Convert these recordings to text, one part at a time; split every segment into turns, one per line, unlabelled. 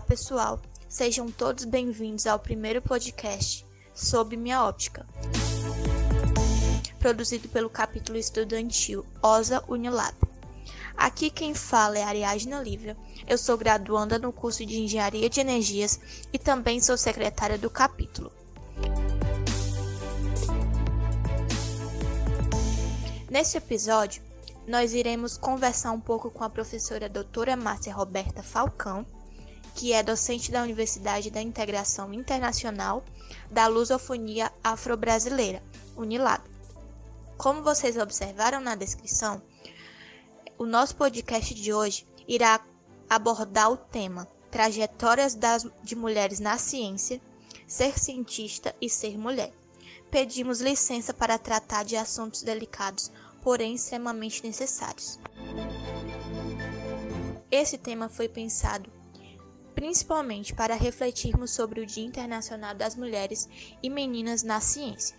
Olá, pessoal. Sejam todos bem-vindos ao primeiro podcast Sob Minha Óptica, produzido pelo capítulo estudantil OSA Unilab. Aqui quem fala é Ariadna Lívia. Eu sou graduanda no curso de Engenharia de Energias e também sou secretária do capítulo. Nesse episódio, nós iremos conversar um pouco com a professora doutora Márcia Roberta Falcão, que é docente da Universidade da Integração Internacional da Lusofonia Afro-Brasileira, Unilab. Como vocês observaram na descrição, o nosso podcast de hoje irá abordar o tema Trajetórias das, de Mulheres na Ciência, Ser Cientista e Ser Mulher. Pedimos licença para tratar de assuntos delicados porém extremamente necessários. Esse tema foi pensado principalmente para refletirmos sobre o Dia Internacional das Mulheres e Meninas na Ciência.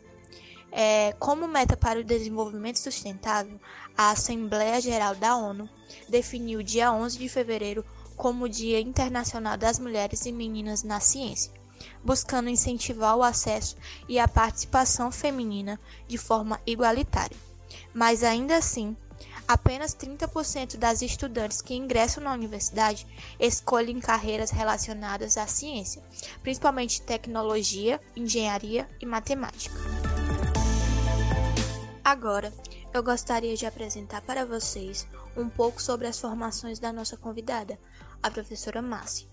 É, como meta para o desenvolvimento sustentável, a Assembleia Geral da ONU definiu o dia 11 de fevereiro como o Dia Internacional das Mulheres e Meninas na Ciência, buscando incentivar o acesso e a participação feminina de forma igualitária mas ainda assim, apenas 30% das estudantes que ingressam na universidade escolhem carreiras relacionadas à ciência, principalmente tecnologia, engenharia e matemática. Agora, eu gostaria de apresentar para vocês um pouco sobre as formações da nossa convidada, a professora Márcia.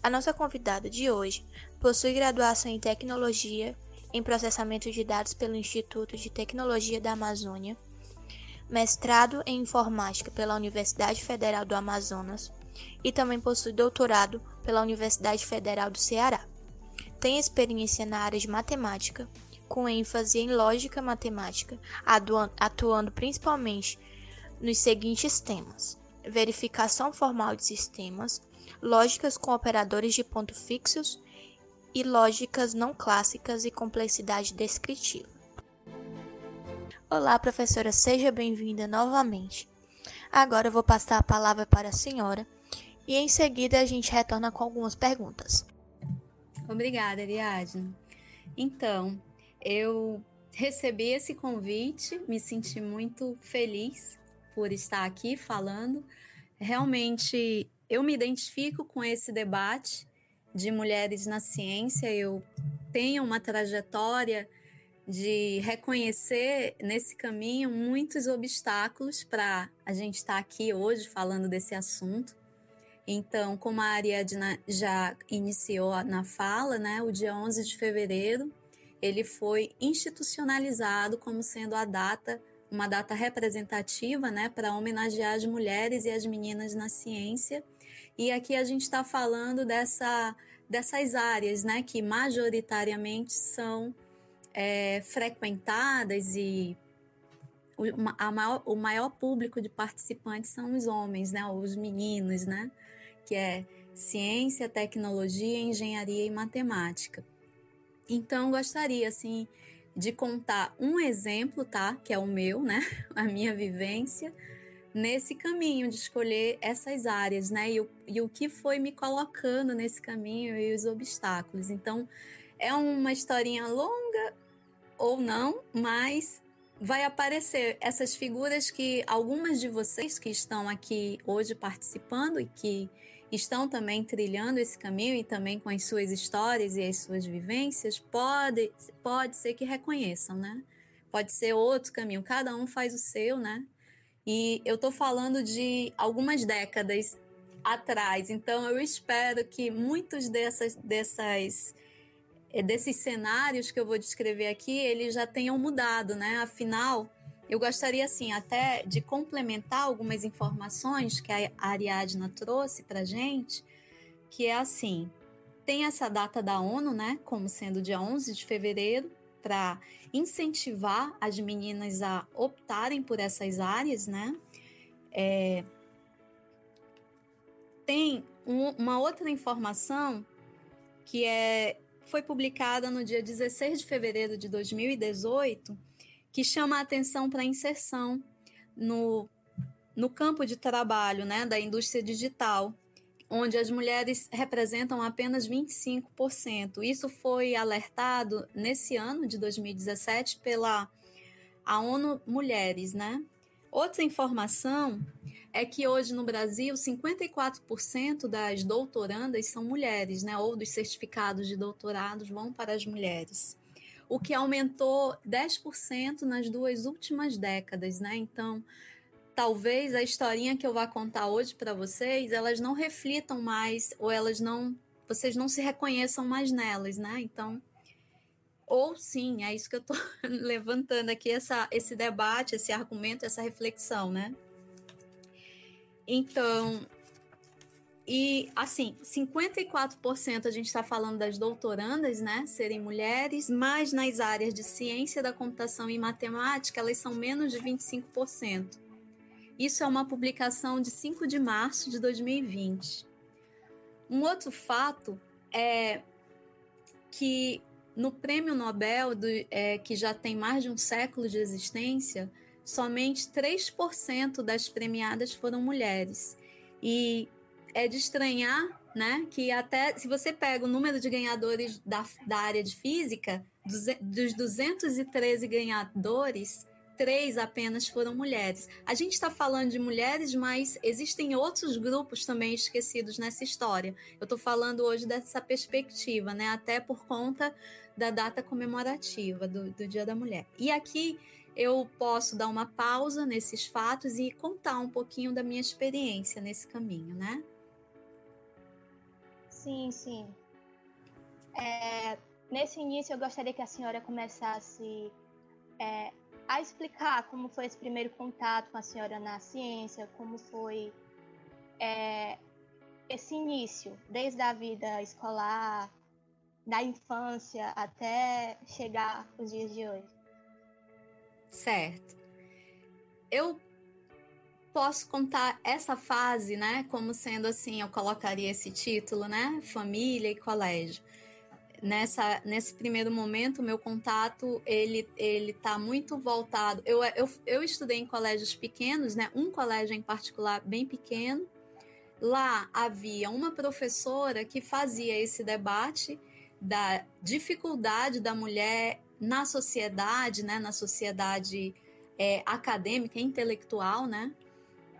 A nossa convidada de hoje possui graduação em tecnologia em processamento de dados pelo Instituto de Tecnologia da Amazônia, mestrado em informática pela Universidade Federal do Amazonas e também possui doutorado pela Universidade Federal do Ceará. Tem experiência na área de matemática, com ênfase em lógica matemática, atuando principalmente nos seguintes temas: verificação formal de sistemas, lógicas com operadores de ponto fixos e lógicas não clássicas e complexidade descritiva. Olá, professora, seja bem-vinda novamente. Agora eu vou passar a palavra para a senhora e em seguida a gente retorna com algumas perguntas.
Obrigada, Ariadne. Então, eu recebi esse convite, me senti muito feliz por estar aqui falando. Realmente eu me identifico com esse debate de mulheres na ciência, eu tenho uma trajetória de reconhecer nesse caminho muitos obstáculos para a gente estar tá aqui hoje falando desse assunto. Então, como a Ariadna já iniciou na fala, né, o dia 11 de fevereiro, ele foi institucionalizado como sendo a data, uma data representativa, né, para homenagear as mulheres e as meninas na ciência e aqui a gente está falando dessa, dessas áreas, né, que majoritariamente são é, frequentadas e o, maior, o maior público de participantes são os homens, né, os meninos, né, que é ciência, tecnologia, engenharia e matemática. Então, gostaria, assim, de contar um exemplo, tá, que é o meu, né, a minha vivência, nesse caminho de escolher essas áreas, né? E o, e o que foi me colocando nesse caminho e os obstáculos. Então, é uma historinha longa ou não, mas vai aparecer essas figuras que algumas de vocês que estão aqui hoje participando e que estão também trilhando esse caminho e também com as suas histórias e as suas vivências, pode, pode ser que reconheçam, né? Pode ser outro caminho, cada um faz o seu, né? E eu estou falando de algumas décadas atrás, então eu espero que muitos dessas, dessas desses cenários que eu vou descrever aqui, eles já tenham mudado, né? Afinal, eu gostaria assim até de complementar algumas informações que a Ariadna trouxe para gente, que é assim, tem essa data da ONU, né, como sendo dia 11 de fevereiro, para incentivar as meninas a optarem por essas áreas, né? É, tem um, uma outra informação que é, foi publicada no dia 16 de fevereiro de 2018, que chama a atenção para a inserção no, no campo de trabalho né, da indústria digital, onde as mulheres representam apenas 25%. Isso foi alertado nesse ano de 2017 pela a ONU Mulheres, né? Outra informação é que hoje no Brasil 54% das doutorandas são mulheres, né? Ou dos certificados de doutorados vão para as mulheres. O que aumentou 10% nas duas últimas décadas, né? Então, talvez a historinha que eu vá contar hoje para vocês, elas não reflitam mais ou elas não, vocês não se reconheçam mais nelas, né? Então, ou sim, é isso que eu estou levantando aqui essa, esse debate, esse argumento, essa reflexão, né? Então, e assim, 54% a gente está falando das doutorandas, né, serem mulheres, mas nas áreas de ciência da computação e matemática, elas são menos de 25%. Isso é uma publicação de 5 de março de 2020. Um outro fato é que no Prêmio Nobel, do, é, que já tem mais de um século de existência, somente 3% das premiadas foram mulheres. E é de estranhar né, que até se você pega o número de ganhadores da, da área de física, dos, dos 213 ganhadores, três apenas foram mulheres. A gente está falando de mulheres, mas existem outros grupos também esquecidos nessa história. Eu estou falando hoje dessa perspectiva, né? Até por conta da data comemorativa do, do Dia da Mulher. E aqui eu posso dar uma pausa nesses fatos e contar um pouquinho da minha experiência nesse caminho, né?
Sim, sim. É, nesse início, eu gostaria que a senhora começasse é, a explicar como foi esse primeiro contato com a senhora na ciência, como foi é, esse início, desde a vida escolar, da infância até chegar os dias de hoje.
Certo. Eu posso contar essa fase, né, como sendo assim, eu colocaria esse título, né, família e colégio nessa nesse primeiro momento meu contato ele ele tá muito voltado. Eu, eu, eu estudei em colégios pequenos né? Um colégio em particular bem pequeno. Lá havia uma professora que fazia esse debate da dificuldade da mulher na sociedade né? Na sociedade é, acadêmica intelectual né?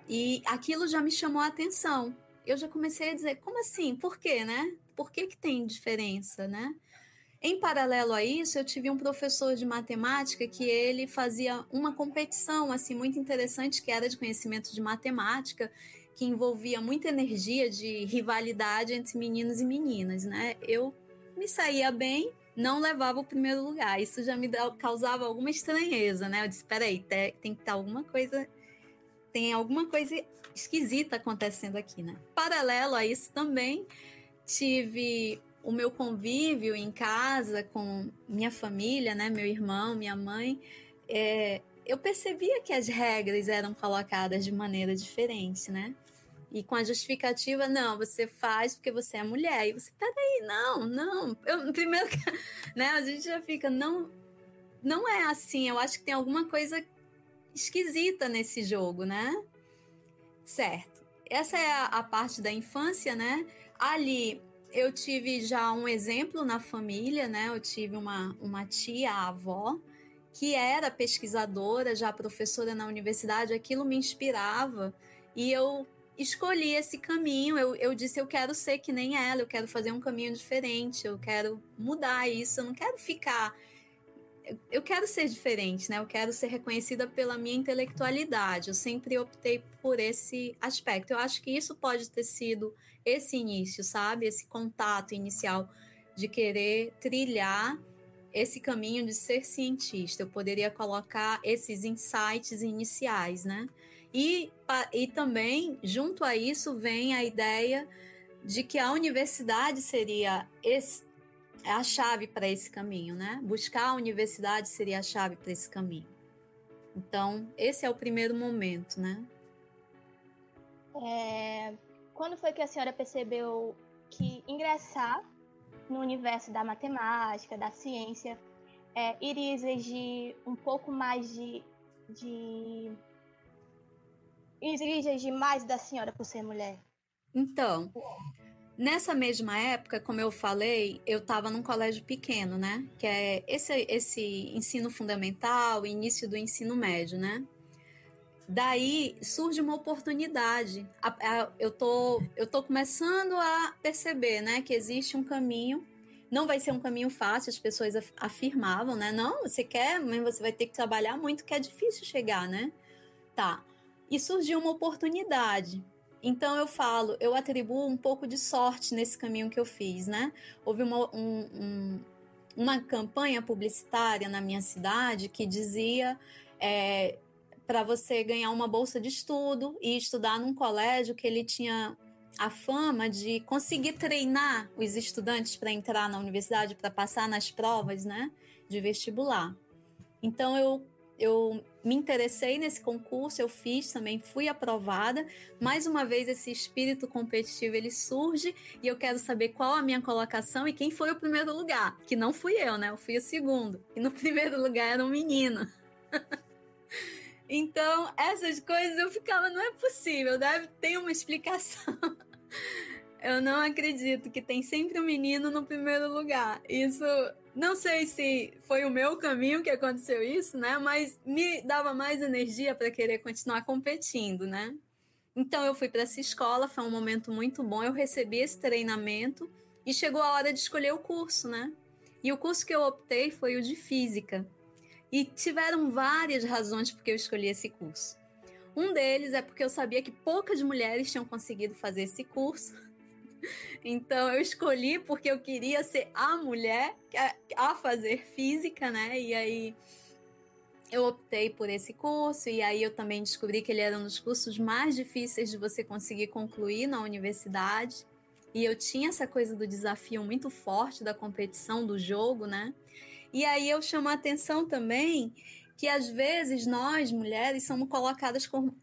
E aquilo já me chamou a atenção. Eu já comecei a dizer como assim? Por quê né por que, que tem diferença, né? Em paralelo a isso, eu tive um professor de matemática que ele fazia uma competição assim muito interessante que era de conhecimento de matemática, que envolvia muita energia de rivalidade entre meninos e meninas, né? Eu me saía bem, não levava o primeiro lugar. Isso já me causava alguma estranheza, né? Eu disse, peraí, tem que estar alguma coisa, tem alguma coisa esquisita acontecendo aqui, né? Paralelo a isso também, tive o meu convívio em casa com minha família, né, meu irmão, minha mãe, é, eu percebia que as regras eram colocadas de maneira diferente, né? E com a justificativa, não, você faz porque você é mulher. E você, peraí, não, não. Eu, primeiro, né, a gente já fica, não, não é assim. Eu acho que tem alguma coisa esquisita nesse jogo, né? Certo. Essa é a, a parte da infância, né? Ali eu tive já um exemplo na família, né? Eu tive uma, uma tia, a avó, que era pesquisadora, já professora na universidade, aquilo me inspirava e eu escolhi esse caminho. Eu, eu disse: eu quero ser que nem ela, eu quero fazer um caminho diferente, eu quero mudar isso, eu não quero ficar. Eu quero ser diferente, né? Eu quero ser reconhecida pela minha intelectualidade. Eu sempre optei por esse aspecto. Eu acho que isso pode ter sido esse início, sabe? Esse contato inicial de querer trilhar esse caminho de ser cientista. Eu poderia colocar esses insights iniciais, né? E, e também, junto a isso, vem a ideia de que a universidade seria esse, a chave para esse caminho, né? Buscar a universidade seria a chave para esse caminho. Então, esse é o primeiro momento, né?
É, quando foi que a senhora percebeu que ingressar no universo da matemática, da ciência, é, iria exigir um pouco mais de, de. exigir mais da senhora por ser mulher?
Então, nessa mesma época, como eu falei, eu estava num colégio pequeno, né? Que é esse, esse ensino fundamental, início do ensino médio, né? Daí surge uma oportunidade. Eu tô, eu tô começando a perceber, né, que existe um caminho. Não vai ser um caminho fácil, as pessoas afirmavam, né? Não, você quer, mas você vai ter que trabalhar muito, que é difícil chegar, né? Tá. E surgiu uma oportunidade. Então eu falo, eu atribuo um pouco de sorte nesse caminho que eu fiz, né? Houve uma, um, um, uma campanha publicitária na minha cidade que dizia é, para você ganhar uma bolsa de estudo e estudar num colégio que ele tinha a fama de conseguir treinar os estudantes para entrar na universidade, para passar nas provas, né, de vestibular. Então eu eu me interessei nesse concurso, eu fiz também, fui aprovada. Mais uma vez esse espírito competitivo ele surge e eu quero saber qual a minha colocação e quem foi o primeiro lugar, que não fui eu, né? Eu fui o segundo. E no primeiro lugar era um menino. então, essas coisas eu ficava, não é possível, deve ter uma explicação. eu não acredito que tem sempre um menino no primeiro lugar. Isso não sei se foi o meu caminho que aconteceu isso, né? Mas me dava mais energia para querer continuar competindo, né? Então eu fui para essa escola, foi um momento muito bom. Eu recebi esse treinamento e chegou a hora de escolher o curso, né? E o curso que eu optei foi o de física. E tiveram várias razões porque eu escolhi esse curso. Um deles é porque eu sabia que poucas mulheres tinham conseguido fazer esse curso então eu escolhi porque eu queria ser a mulher a fazer física, né? E aí eu optei por esse curso e aí eu também descobri que ele era um dos cursos mais difíceis de você conseguir concluir na universidade. E eu tinha essa coisa do desafio muito forte da competição do jogo, né? E aí eu chamo a atenção também que às vezes nós mulheres somos colocadas como,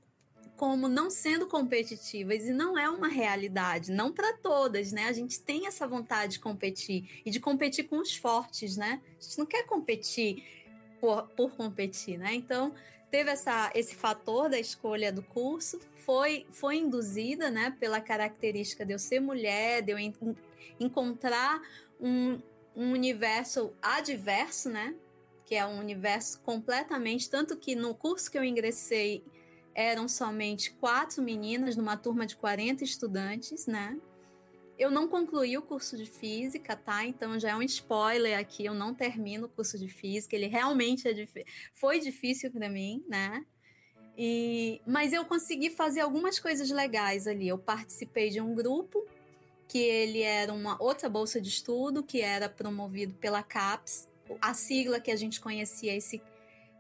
como não sendo competitivas e não é uma realidade, não para todas, né? A gente tem essa vontade de competir e de competir com os fortes, né? A gente não quer competir por, por competir, né? Então, teve essa, esse fator da escolha do curso, foi, foi induzida, né, pela característica de eu ser mulher, de eu en encontrar um, um universo adverso, né? Que é um universo completamente, tanto que no curso que eu ingressei eram somente quatro meninas numa turma de 40 estudantes, né? Eu não concluí o curso de física, tá? Então já é um spoiler aqui, eu não termino o curso de física, ele realmente é dif... foi difícil para mim, né? E... Mas eu consegui fazer algumas coisas legais ali. Eu participei de um grupo que ele era uma outra bolsa de estudo que era promovido pela CAPES, a sigla que a gente conhecia esse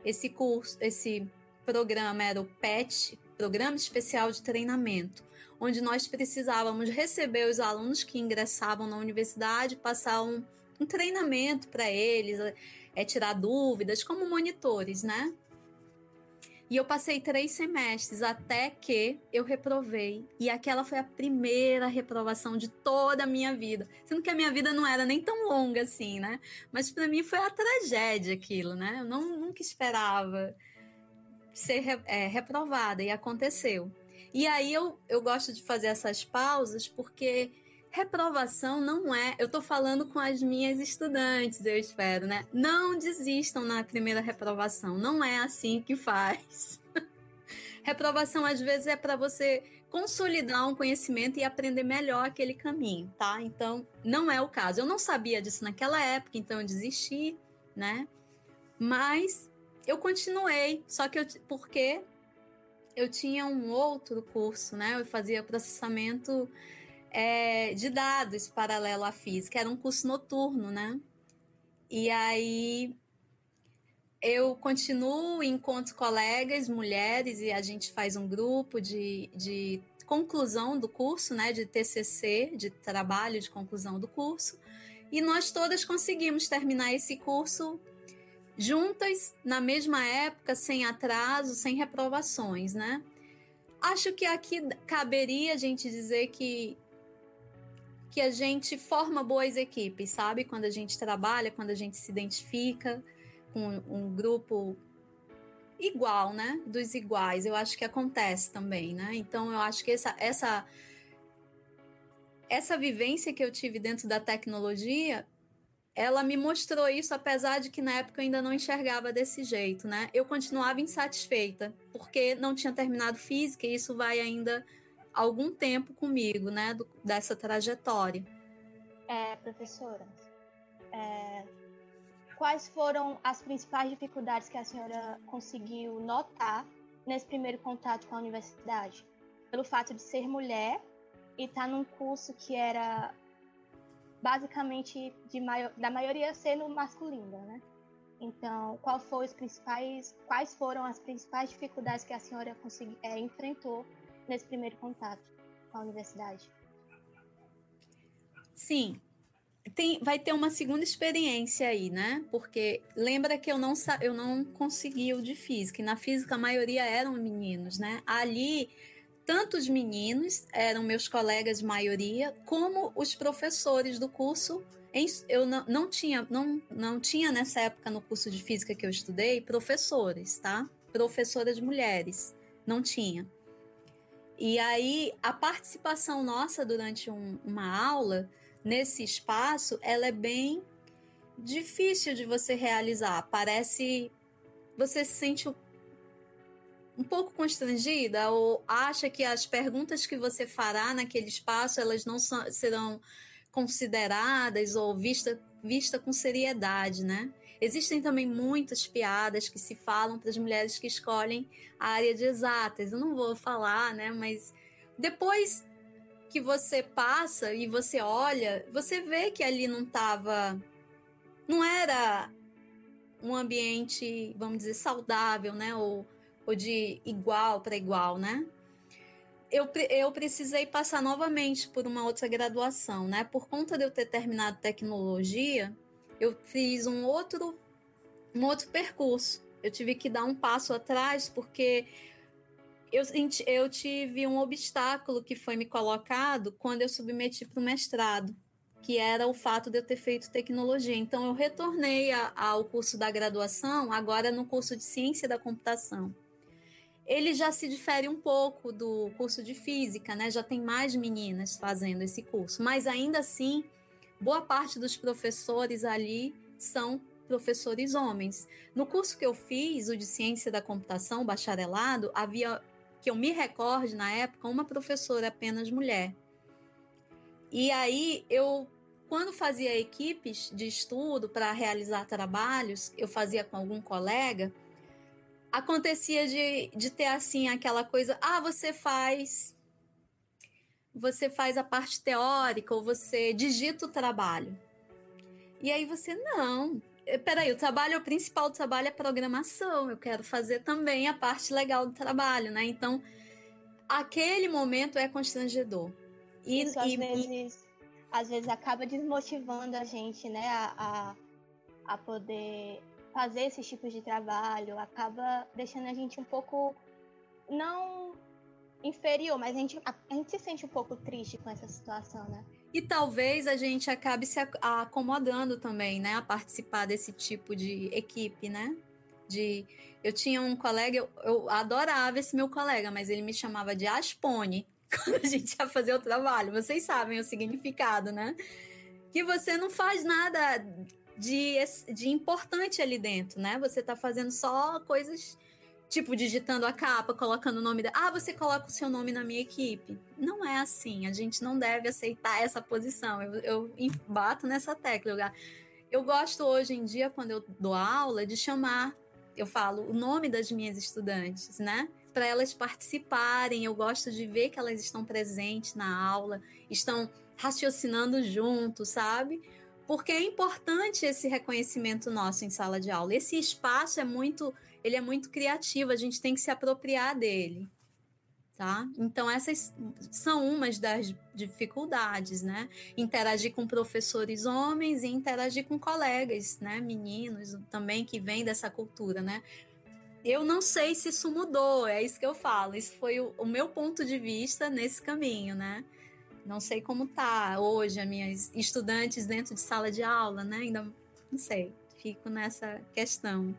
esse curso, esse programa era o PET, Programa Especial de Treinamento, onde nós precisávamos receber os alunos que ingressavam na universidade, passar um, um treinamento para eles, é, tirar dúvidas, como monitores, né? E eu passei três semestres até que eu reprovei. E aquela foi a primeira reprovação de toda a minha vida. Sendo que a minha vida não era nem tão longa assim, né? Mas para mim foi a tragédia aquilo, né? Eu não, nunca esperava ser é, reprovada, e aconteceu. E aí eu, eu gosto de fazer essas pausas porque reprovação não é. Eu tô falando com as minhas estudantes, eu espero, né? Não desistam na primeira reprovação. Não é assim que faz. reprovação às vezes é para você consolidar um conhecimento e aprender melhor aquele caminho, tá? Então, não é o caso. Eu não sabia disso naquela época, então eu desisti, né? Mas eu continuei, só que eu, porque eu tinha um outro curso, né? Eu fazia processamento é, de dados paralelo à física, era um curso noturno, né? E aí eu continuo, encontro colegas, mulheres, e a gente faz um grupo de, de conclusão do curso, né? De TCC, de trabalho de conclusão do curso. E nós todas conseguimos terminar esse curso juntas na mesma época, sem atraso, sem reprovações, né? Acho que aqui caberia a gente dizer que que a gente forma boas equipes, sabe? Quando a gente trabalha, quando a gente se identifica com um grupo igual, né? Dos iguais. Eu acho que acontece também, né? Então eu acho que essa essa essa vivência que eu tive dentro da tecnologia, ela me mostrou isso, apesar de que na época eu ainda não enxergava desse jeito, né? Eu continuava insatisfeita, porque não tinha terminado física e isso vai ainda algum tempo comigo, né? Do, dessa trajetória.
É, professora, é, quais foram as principais dificuldades que a senhora conseguiu notar nesse primeiro contato com a universidade? Pelo fato de ser mulher e estar tá num curso que era basicamente de maior, da maioria sendo masculina, né? Então, qual foi os principais, quais foram as principais dificuldades que a senhora consegui, é, enfrentou nesse primeiro contato com a universidade?
Sim, tem, vai ter uma segunda experiência aí, né? Porque lembra que eu não, eu não consegui o de física, e na física a maioria eram meninos, né? Ali tanto os meninos, eram meus colegas de maioria, como os professores do curso. Eu não, não, tinha, não, não tinha nessa época no curso de física que eu estudei professores, tá? Professoras mulheres. Não tinha. E aí, a participação nossa durante um, uma aula, nesse espaço, ela é bem difícil de você realizar. Parece. Você se sente um pouco constrangida ou acha que as perguntas que você fará naquele espaço elas não serão consideradas ou vista, vista com seriedade, né? Existem também muitas piadas que se falam para as mulheres que escolhem a área de exatas. Eu não vou falar, né? Mas depois que você passa e você olha, você vê que ali não estava, não era um ambiente, vamos dizer, saudável, né? Ou ou de igual para igual, né? Eu, eu precisei passar novamente por uma outra graduação, né? Por conta de eu ter terminado tecnologia, eu fiz um outro, um outro percurso. Eu tive que dar um passo atrás porque eu, eu tive um obstáculo que foi me colocado quando eu submeti para o mestrado, que era o fato de eu ter feito tecnologia. Então, eu retornei a, ao curso da graduação, agora no curso de ciência da computação ele já se difere um pouco do curso de física, né? Já tem mais meninas fazendo esse curso, mas ainda assim, boa parte dos professores ali são professores homens. No curso que eu fiz, o de ciência da computação, bacharelado, havia, que eu me recorde na época, uma professora apenas mulher. E aí eu quando fazia equipes de estudo para realizar trabalhos, eu fazia com algum colega, acontecia de, de ter assim aquela coisa, ah, você faz você faz a parte teórica ou você digita o trabalho. E aí você não, eh, peraí, o trabalho, o principal do trabalho é programação. Eu quero fazer também a parte legal do trabalho, né? Então, aquele momento é constrangedor.
E, Isso, às, vezes, às vezes acaba desmotivando a gente, né? A, a, a poder fazer esses tipos de trabalho acaba deixando a gente um pouco não inferior, mas a gente, a, a gente se sente um pouco triste com essa situação, né?
E talvez a gente acabe se acomodando também, né, a participar desse tipo de equipe, né? De eu tinha um colega, eu, eu adorava esse meu colega, mas ele me chamava de Aspone quando a gente ia fazer o trabalho. Vocês sabem o significado, né? Que você não faz nada de, de importante ali dentro, né? Você tá fazendo só coisas tipo digitando a capa, colocando o nome da. Ah, você coloca o seu nome na minha equipe. Não é assim. A gente não deve aceitar essa posição. Eu, eu bato nessa tecla. Eu gosto hoje em dia, quando eu dou aula, de chamar, eu falo o nome das minhas estudantes, né? Para elas participarem. Eu gosto de ver que elas estão presentes na aula, estão raciocinando junto, sabe? Porque é importante esse reconhecimento nosso em sala de aula. Esse espaço é muito, ele é muito criativo, a gente tem que se apropriar dele. Tá? Então essas são umas das dificuldades, né? Interagir com professores homens e interagir com colegas, né, meninos também que vêm dessa cultura, né? Eu não sei se isso mudou, é isso que eu falo. Isso foi o, o meu ponto de vista nesse caminho, né? Não sei como tá hoje as minhas estudantes dentro de sala de aula, né? Ainda não sei. Fico nessa questão.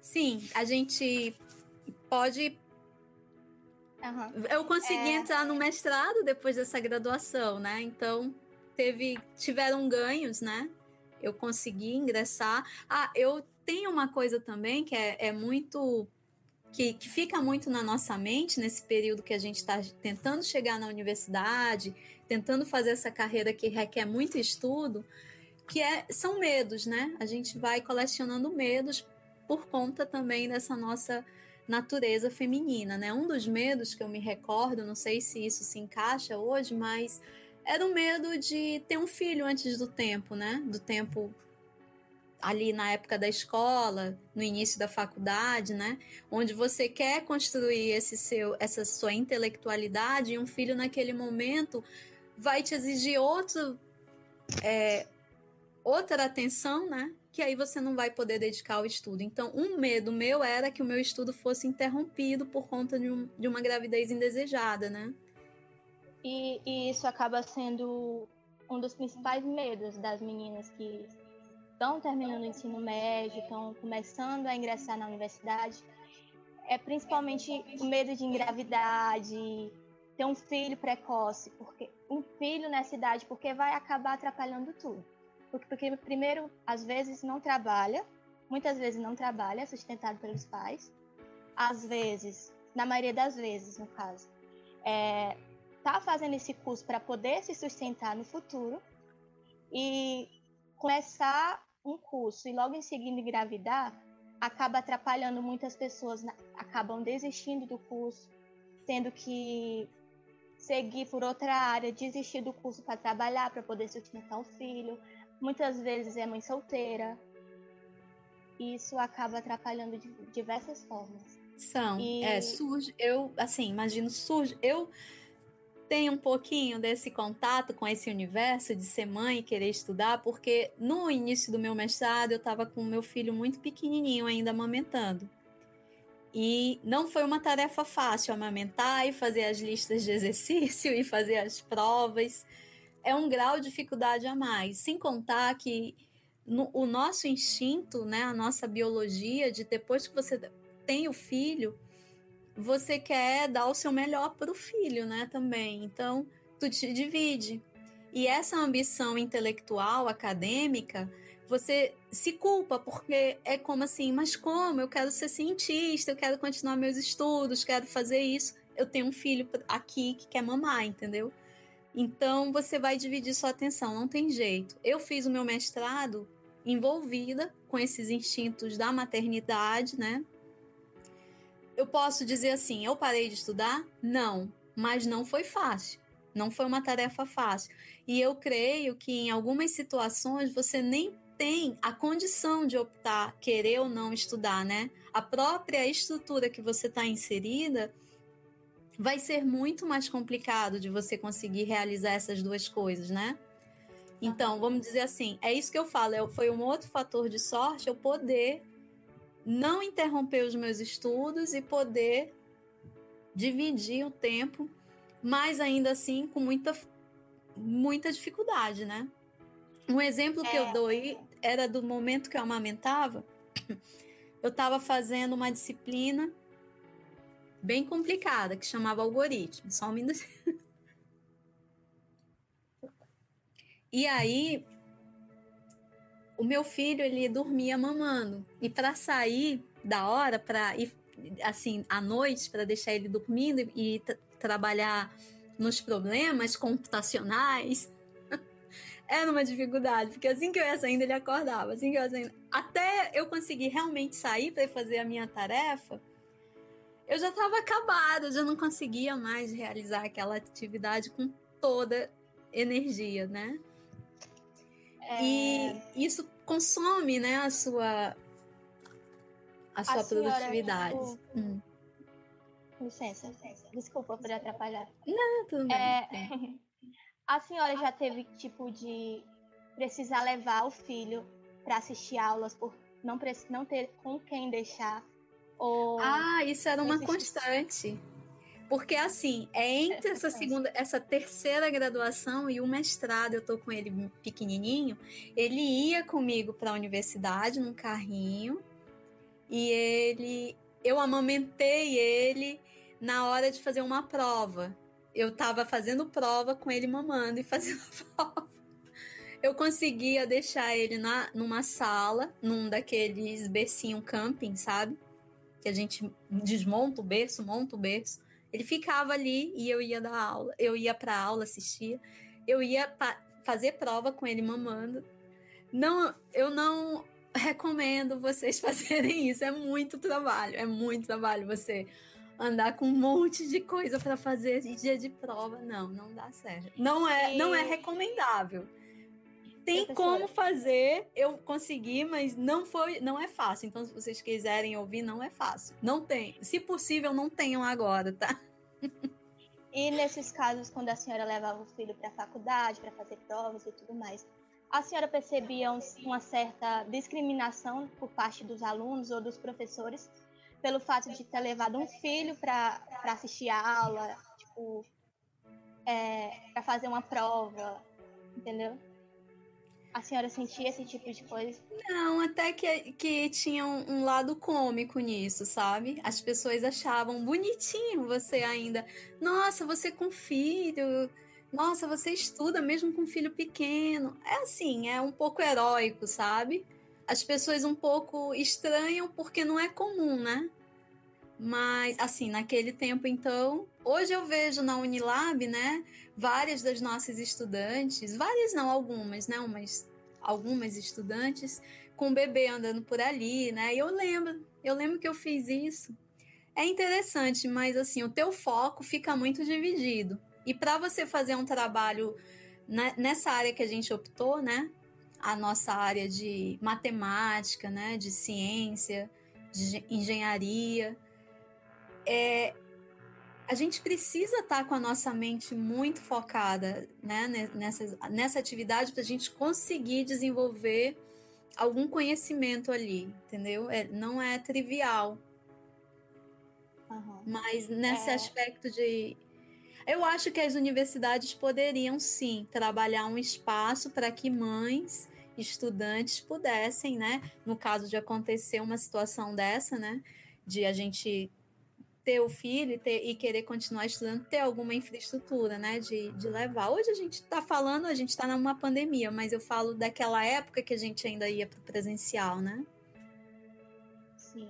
Sim, a gente pode Uhum. Eu consegui é... entrar no mestrado depois dessa graduação, né? Então, teve, tiveram ganhos, né? Eu consegui ingressar. Ah, eu tenho uma coisa também que é, é muito. Que, que fica muito na nossa mente nesse período que a gente está tentando chegar na universidade, tentando fazer essa carreira que requer muito estudo, que é, são medos, né? A gente vai colecionando medos por conta também dessa nossa natureza feminina, né? Um dos medos que eu me recordo, não sei se isso se encaixa hoje, mas era o medo de ter um filho antes do tempo, né? Do tempo ali na época da escola, no início da faculdade, né? Onde você quer construir esse seu, essa sua intelectualidade e um filho naquele momento vai te exigir outro, é, outra atenção, né? que aí você não vai poder dedicar ao estudo. Então, um medo meu era que o meu estudo fosse interrompido por conta de, um, de uma gravidez indesejada, né?
E, e, isso acaba sendo um dos principais medos das meninas que estão terminando o ensino médio, estão começando a ingressar na universidade. É principalmente o medo de engravidar, ter um filho precoce, porque um filho nessa idade, porque vai acabar atrapalhando tudo. Porque, porque primeiro, às vezes não trabalha, muitas vezes não trabalha, sustentado pelos pais. Às vezes, na maioria das vezes, no caso, é, tá fazendo esse curso para poder se sustentar no futuro e começar um curso e logo em seguida engravidar acaba atrapalhando muitas pessoas, acabam desistindo do curso, tendo que seguir por outra área, desistir do curso para trabalhar, para poder sustentar o filho, muitas vezes é mãe solteira. Isso acaba atrapalhando de diversas formas.
São, e... é, surge, eu, assim, imagino, surge, eu tenho um pouquinho desse contato com esse universo de ser mãe e querer estudar, porque no início do meu mestrado eu estava com meu filho muito pequenininho ainda amamentando. E não foi uma tarefa fácil amamentar e fazer as listas de exercício e fazer as provas é um grau de dificuldade a mais. Sem contar que no, o nosso instinto, né, a nossa biologia, de depois que você tem o filho, você quer dar o seu melhor para o filho, né, também. Então, tu te divide. E essa ambição intelectual, acadêmica, você se culpa, porque é como assim, mas como? Eu quero ser cientista, eu quero continuar meus estudos, quero fazer isso. Eu tenho um filho aqui que quer mamar, entendeu? Então você vai dividir sua atenção, não tem jeito. Eu fiz o meu mestrado envolvida com esses instintos da maternidade, né? Eu posso dizer assim, eu parei de estudar? Não, mas não foi fácil. Não foi uma tarefa fácil. E eu creio que em algumas situações você nem tem a condição de optar, querer ou não estudar, né? A própria estrutura que você está inserida vai ser muito mais complicado de você conseguir realizar essas duas coisas, né? Então, vamos dizer assim, é isso que eu falo, é, foi um outro fator de sorte eu poder não interromper os meus estudos e poder dividir o tempo, mas ainda assim com muita, muita dificuldade, né? Um exemplo que é. eu dou era do momento que eu amamentava, eu estava fazendo uma disciplina bem complicada que chamava algoritmo. Só um minuto. E aí, o meu filho ele dormia mamando e para sair da hora para ir assim à noite para deixar ele dormindo e, trabalhar nos problemas computacionais era uma dificuldade porque assim que eu ia saindo ele acordava assim que eu ia saindo até eu conseguir realmente sair para fazer a minha tarefa eu já estava acabada, já não conseguia mais realizar aquela atividade com toda energia, né? É... E isso consome, né, a sua a sua a produtividade. Senhora, tipo... hum.
Licença, licença. Desculpa por atrapalhar.
Não, tudo bem. É...
a senhora já teve tipo de precisar levar o filho para assistir aulas por não, não ter com quem deixar ou
ah, isso era uma constante. Porque assim, é entre essa segunda, essa terceira graduação e o mestrado, eu tô com ele pequenininho, ele ia comigo para a universidade num carrinho e ele eu amamentei ele, na hora de fazer uma prova. Eu estava fazendo prova com ele mamando e fazendo prova. Eu conseguia deixar ele na, numa sala, num daqueles bercinho camping, sabe? Que a gente desmonta o berço, monta o berço. Ele ficava ali e eu ia dar aula. Eu ia para aula, assistia. Eu ia fazer prova com ele mamando. Não, eu não recomendo vocês fazerem isso. É muito trabalho, é muito trabalho você andar com um monte de coisa para fazer dia de prova. Não, não dá certo. Não é, não é recomendável. Tem como fazer, eu consegui, mas não foi, não é fácil. Então, se vocês quiserem ouvir, não é fácil. Não tem. Se possível, não tenham agora, tá?
E nesses casos, quando a senhora levava o filho para a faculdade, para fazer provas e tudo mais, a senhora percebia uma certa discriminação por parte dos alunos ou dos professores pelo fato de ter levado um filho para assistir a aula, tipo, é, para fazer uma prova, entendeu? A senhora sentia esse tipo de coisa?
Não, até que, que tinha um, um, lado cômico nisso, sabe? As pessoas achavam bonitinho você ainda. Nossa, você com filho. Nossa, você estuda mesmo com filho pequeno. É assim, é um pouco heróico, sabe? As pessoas um pouco estranham porque não é comum, né? Mas, assim, naquele tempo, então, hoje eu vejo na Unilab, né, várias das nossas estudantes, várias não, algumas, né, umas, algumas estudantes com bebê andando por ali, né, e eu lembro, eu lembro que eu fiz isso. É interessante, mas, assim, o teu foco fica muito dividido. E para você fazer um trabalho né, nessa área que a gente optou, né, a nossa área de matemática, né, de ciência, de engenharia, é, a gente precisa estar tá com a nossa mente muito focada né, nessa, nessa atividade para a gente conseguir desenvolver algum conhecimento ali, entendeu? É, não é trivial. Uhum. Mas nesse é... aspecto de. Eu acho que as universidades poderiam sim trabalhar um espaço para que mães, estudantes pudessem, né? No caso de acontecer uma situação dessa, né? De a gente ter o filho e, ter, e, querer continuar estudando, ter alguma infraestrutura, né, de, de levar. Hoje a gente está falando, a gente está numa pandemia, mas eu falo daquela época que a gente ainda ia para o presencial, né?
Sim.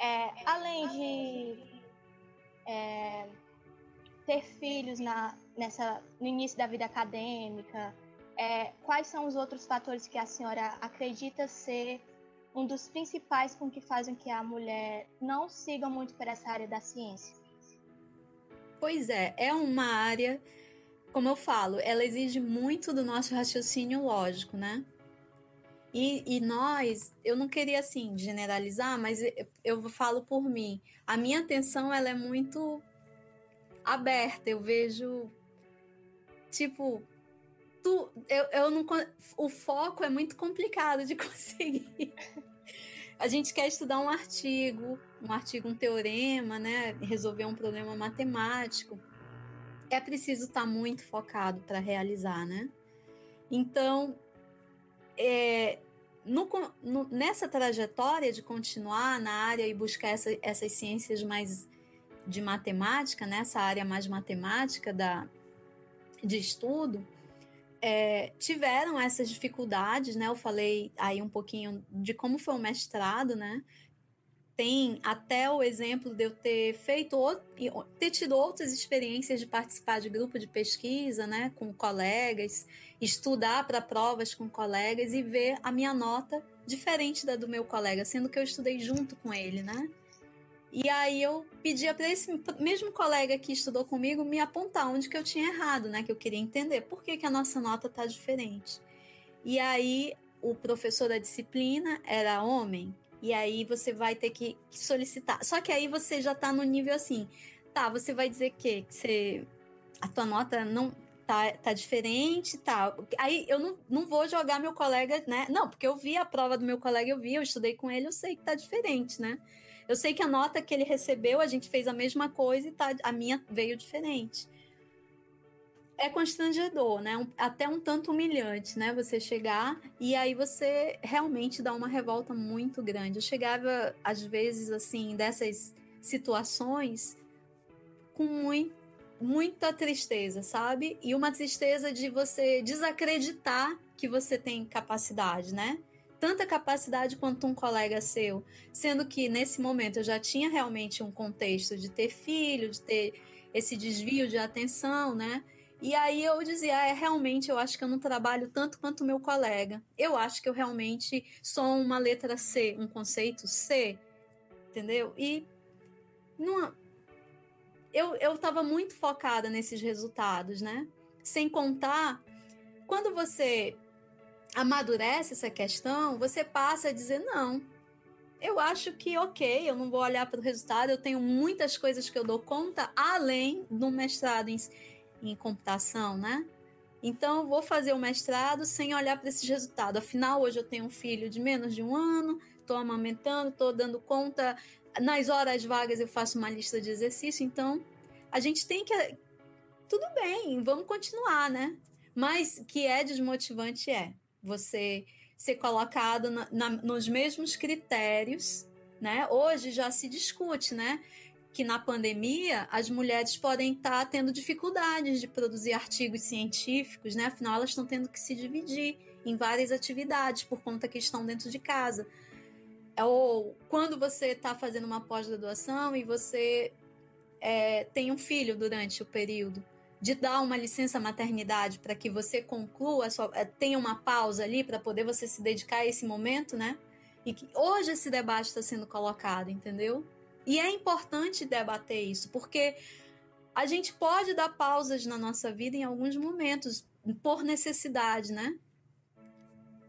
É, além de é, ter filhos na, nessa, no início da vida acadêmica, é, quais são os outros fatores que a senhora acredita ser um dos principais com que fazem que a mulher não siga muito por essa área da ciência.
Pois é, é uma área, como eu falo, ela exige muito do nosso raciocínio lógico, né? E, e nós, eu não queria assim generalizar, mas eu, eu falo por mim. A minha atenção ela é muito aberta. Eu vejo tipo tu, eu, eu não, o foco é muito complicado de conseguir. A gente quer estudar um artigo, um artigo, um teorema, né? Resolver um problema matemático. É preciso estar tá muito focado para realizar, né? Então, é, no, no, nessa trajetória de continuar na área e buscar essa, essas ciências mais de matemática, nessa área mais matemática da, de estudo, é, tiveram essas dificuldades, né? Eu falei aí um pouquinho de como foi o mestrado, né? Tem até o exemplo de eu ter feito, ter tido outras experiências de participar de grupo de pesquisa, né, com colegas, estudar para provas com colegas e ver a minha nota diferente da do meu colega, sendo que eu estudei junto com ele, né? E aí eu pedia para esse mesmo colega que estudou comigo me apontar onde que eu tinha errado, né? Que eu queria entender por que, que a nossa nota tá diferente. E aí o professor da disciplina era homem, e aí você vai ter que solicitar. Só que aí você já tá no nível assim, tá, você vai dizer que, que você a tua nota não tá, tá diferente, tá. Aí eu não, não vou jogar meu colega, né? Não, porque eu vi a prova do meu colega, eu vi, eu estudei com ele, eu sei que tá diferente, né? Eu sei que a nota que ele recebeu, a gente fez a mesma coisa e tá, a minha veio diferente. É constrangedor, né? Um, até um tanto humilhante, né? Você chegar e aí você realmente dá uma revolta muito grande. Eu chegava, às vezes, assim, dessas situações com muito, muita tristeza, sabe? E uma tristeza de você desacreditar que você tem capacidade, né? Tanta capacidade quanto um colega seu, sendo que nesse momento eu já tinha realmente um contexto de ter filho, de ter esse desvio de atenção, né? E aí eu dizia, ah, é, realmente eu acho que eu não trabalho tanto quanto meu colega. Eu acho que eu realmente sou uma letra C, um conceito C, entendeu? E não, eu eu estava muito focada nesses resultados, né? Sem contar quando você amadurece essa questão, você passa a dizer não. Eu acho que ok, eu não vou olhar para o resultado, eu tenho muitas coisas que eu dou conta além do mestrado em em computação, né? Então, eu vou fazer o mestrado sem olhar para esses resultados. Afinal, hoje eu tenho um filho de menos de um ano, estou amamentando, estou dando conta. Nas horas vagas eu faço uma lista de exercício. Então, a gente tem que. Tudo bem, vamos continuar, né? Mas que é desmotivante é você ser colocado na, na, nos mesmos critérios, né? Hoje já se discute, né? que na pandemia as mulheres podem estar tendo dificuldades de produzir artigos científicos, né? Afinal, elas estão tendo que se dividir em várias atividades por conta que estão dentro de casa. Ou quando você está fazendo uma pós-graduação e você é, tem um filho durante o período, de dar uma licença maternidade para que você conclua, sua, é, tenha uma pausa ali para poder você se dedicar a esse momento, né? E que hoje esse debate está sendo colocado, entendeu? E é importante debater isso, porque a gente pode dar pausas na nossa vida em alguns momentos, por necessidade, né?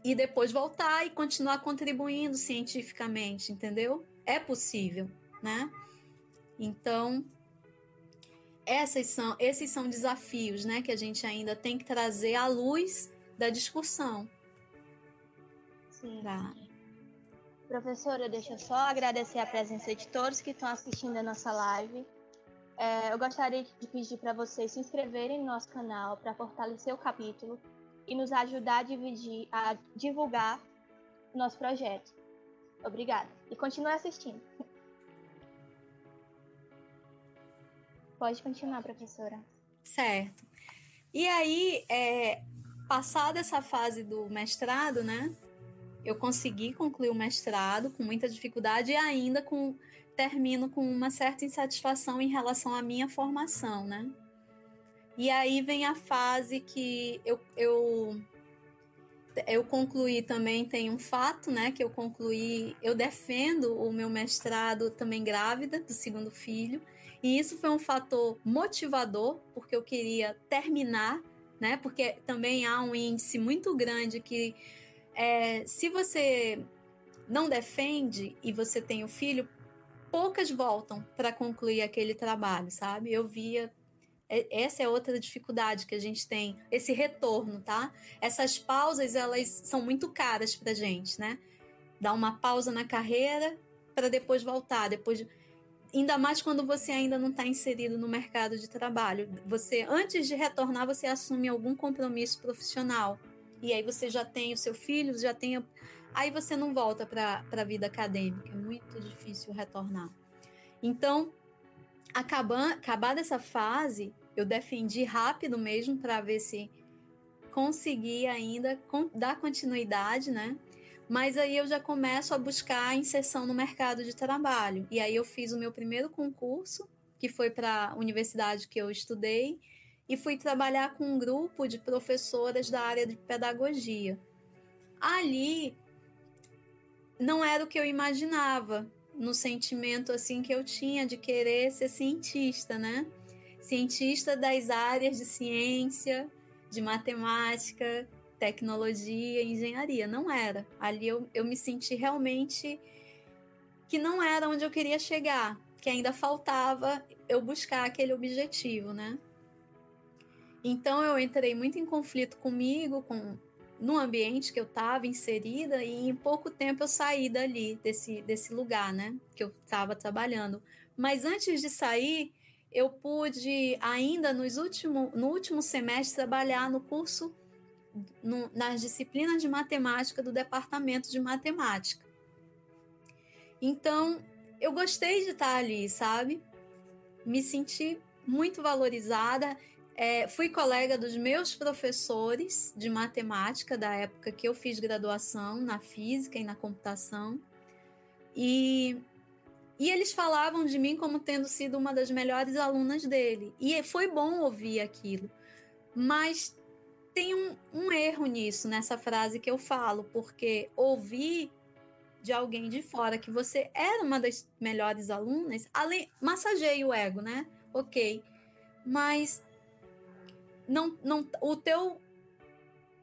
E depois voltar e continuar contribuindo cientificamente, entendeu? É possível, né? Então, essas são, esses são desafios, né, que a gente ainda tem que trazer à luz da discussão.
Sim. Tá. Professora, deixa eu só agradecer a presença de todos que estão assistindo a nossa live. É, eu gostaria de pedir para vocês se inscreverem no nosso canal para fortalecer o capítulo e nos ajudar a, dividir, a divulgar o nosso projeto. Obrigada. E continue assistindo. Pode continuar, professora.
Certo. E aí, é, passada essa fase do mestrado, né? eu consegui concluir o mestrado com muita dificuldade e ainda com termino com uma certa insatisfação em relação à minha formação, né? E aí vem a fase que eu, eu eu concluí também tem um fato, né, que eu concluí, eu defendo o meu mestrado também grávida do segundo filho, e isso foi um fator motivador, porque eu queria terminar, né, porque também há um índice muito grande que é, se você não defende e você tem o um filho, poucas voltam para concluir aquele trabalho, sabe? Eu via é, essa é outra dificuldade que a gente tem, esse retorno, tá? Essas pausas, elas são muito caras pra gente, né? Dar uma pausa na carreira para depois voltar, depois ainda mais quando você ainda não está inserido no mercado de trabalho. Você antes de retornar, você assume algum compromisso profissional e aí você já tem o seu filho, já tem. Aí você não volta para a vida acadêmica, é muito difícil retornar. Então, acabar dessa fase, eu defendi rápido mesmo para ver se conseguia ainda dar continuidade, né? Mas aí eu já começo a buscar inserção no mercado de trabalho. E aí eu fiz o meu primeiro concurso, que foi para a universidade que eu estudei, e fui trabalhar com um grupo de professoras da área de pedagogia. Ali não era o que eu imaginava, no sentimento assim que eu tinha de querer ser cientista, né? Cientista das áreas de ciência, de matemática, tecnologia, engenharia. Não era. Ali eu, eu me senti realmente que não era onde eu queria chegar, que ainda faltava eu buscar aquele objetivo, né? Então eu entrei muito em conflito comigo, com no ambiente que eu estava inserida e em pouco tempo eu saí dali desse desse lugar, né, que eu estava trabalhando. Mas antes de sair, eu pude ainda nos último, no último semestre trabalhar no curso no, nas disciplinas de matemática do departamento de matemática. Então, eu gostei de estar ali, sabe? Me senti muito valorizada. É, fui colega dos meus professores de matemática da época que eu fiz graduação na física e na computação. E, e eles falavam de mim como tendo sido uma das melhores alunas dele. E foi bom ouvir aquilo. Mas tem um, um erro nisso, nessa frase que eu falo, porque ouvir de alguém de fora que você era uma das melhores alunas, além, massageia o ego, né? Ok. Mas não, não, o teu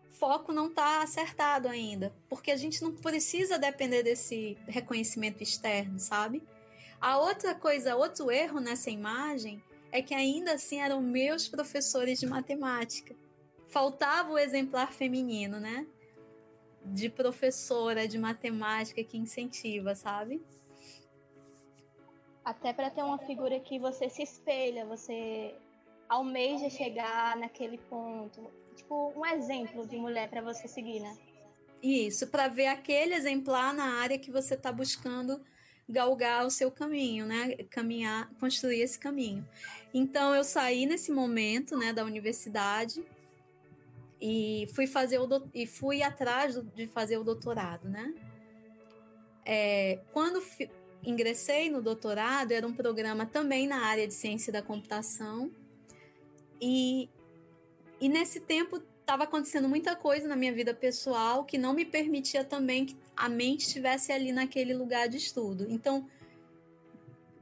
foco não está acertado ainda, porque a gente não precisa depender desse reconhecimento externo, sabe? A outra coisa, outro erro nessa imagem é que ainda assim eram meus professores de matemática. Faltava o exemplar feminino, né? De professora de matemática que incentiva, sabe?
Até para ter uma figura que você se espelha, você almeja chegar naquele ponto. Tipo, um exemplo de mulher para você seguir, né?
Isso, para ver aquele exemplar na área que você está buscando galgar o seu caminho, né? Caminhar, construir esse caminho. Então eu saí nesse momento, né, da universidade e fui fazer o do... e fui atrás de fazer o doutorado, né? É, quando ingressei no doutorado era um programa também na área de ciência da computação e, e nesse tempo estava acontecendo muita coisa na minha vida pessoal que não me permitia também que a mente estivesse ali naquele lugar de estudo. Então,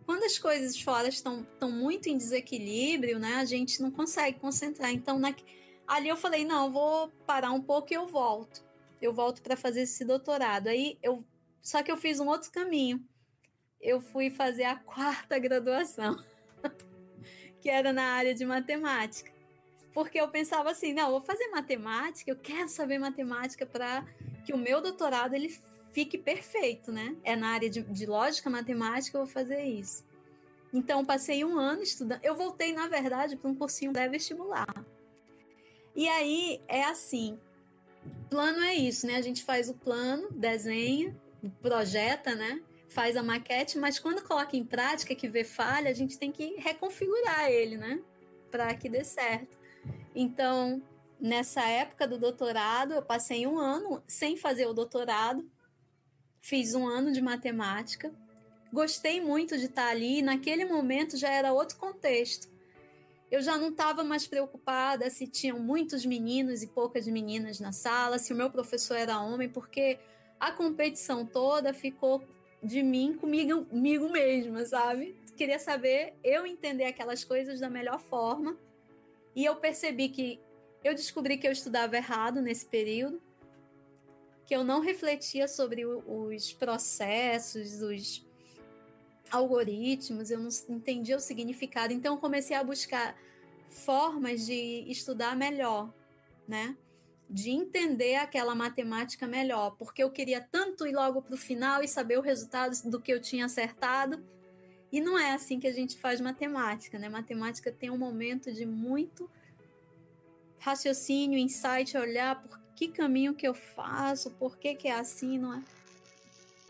quando as coisas fora estão, estão muito em desequilíbrio, né, a gente não consegue concentrar. Então, na, ali eu falei, não, vou parar um pouco e eu volto. Eu volto para fazer esse doutorado. Aí eu, só que eu fiz um outro caminho. Eu fui fazer a quarta graduação. que era na área de matemática. Porque eu pensava assim, não, vou fazer matemática, eu quero saber matemática para que o meu doutorado ele fique perfeito, né? É na área de, de lógica matemática, eu vou fazer isso. Então, passei um ano estudando. Eu voltei, na verdade, para um cursinho pré-vestibular. E aí é assim: plano é isso, né? A gente faz o plano, desenha, projeta, né? faz a maquete, mas quando coloca em prática, que vê falha, a gente tem que reconfigurar ele, né? Para que dê certo. Então, nessa época do doutorado, eu passei um ano sem fazer o doutorado, fiz um ano de matemática, gostei muito de estar ali, naquele momento já era outro contexto. Eu já não estava mais preocupada se tinham muitos meninos e poucas meninas na sala, se o meu professor era homem, porque a competição toda ficou de mim comigo, comigo mesma, sabe? Queria saber eu entender aquelas coisas da melhor forma. E eu percebi que eu descobri que eu estudava errado nesse período, que eu não refletia sobre os processos, os algoritmos, eu não entendia o significado. Então comecei a buscar formas de estudar melhor, né? de entender aquela matemática melhor, porque eu queria tanto ir logo para o final e saber o resultado do que eu tinha acertado. E não é assim que a gente faz matemática, né? Matemática tem um momento de muito raciocínio, insight, olhar por que caminho que eu faço, por que, que é assim, não é?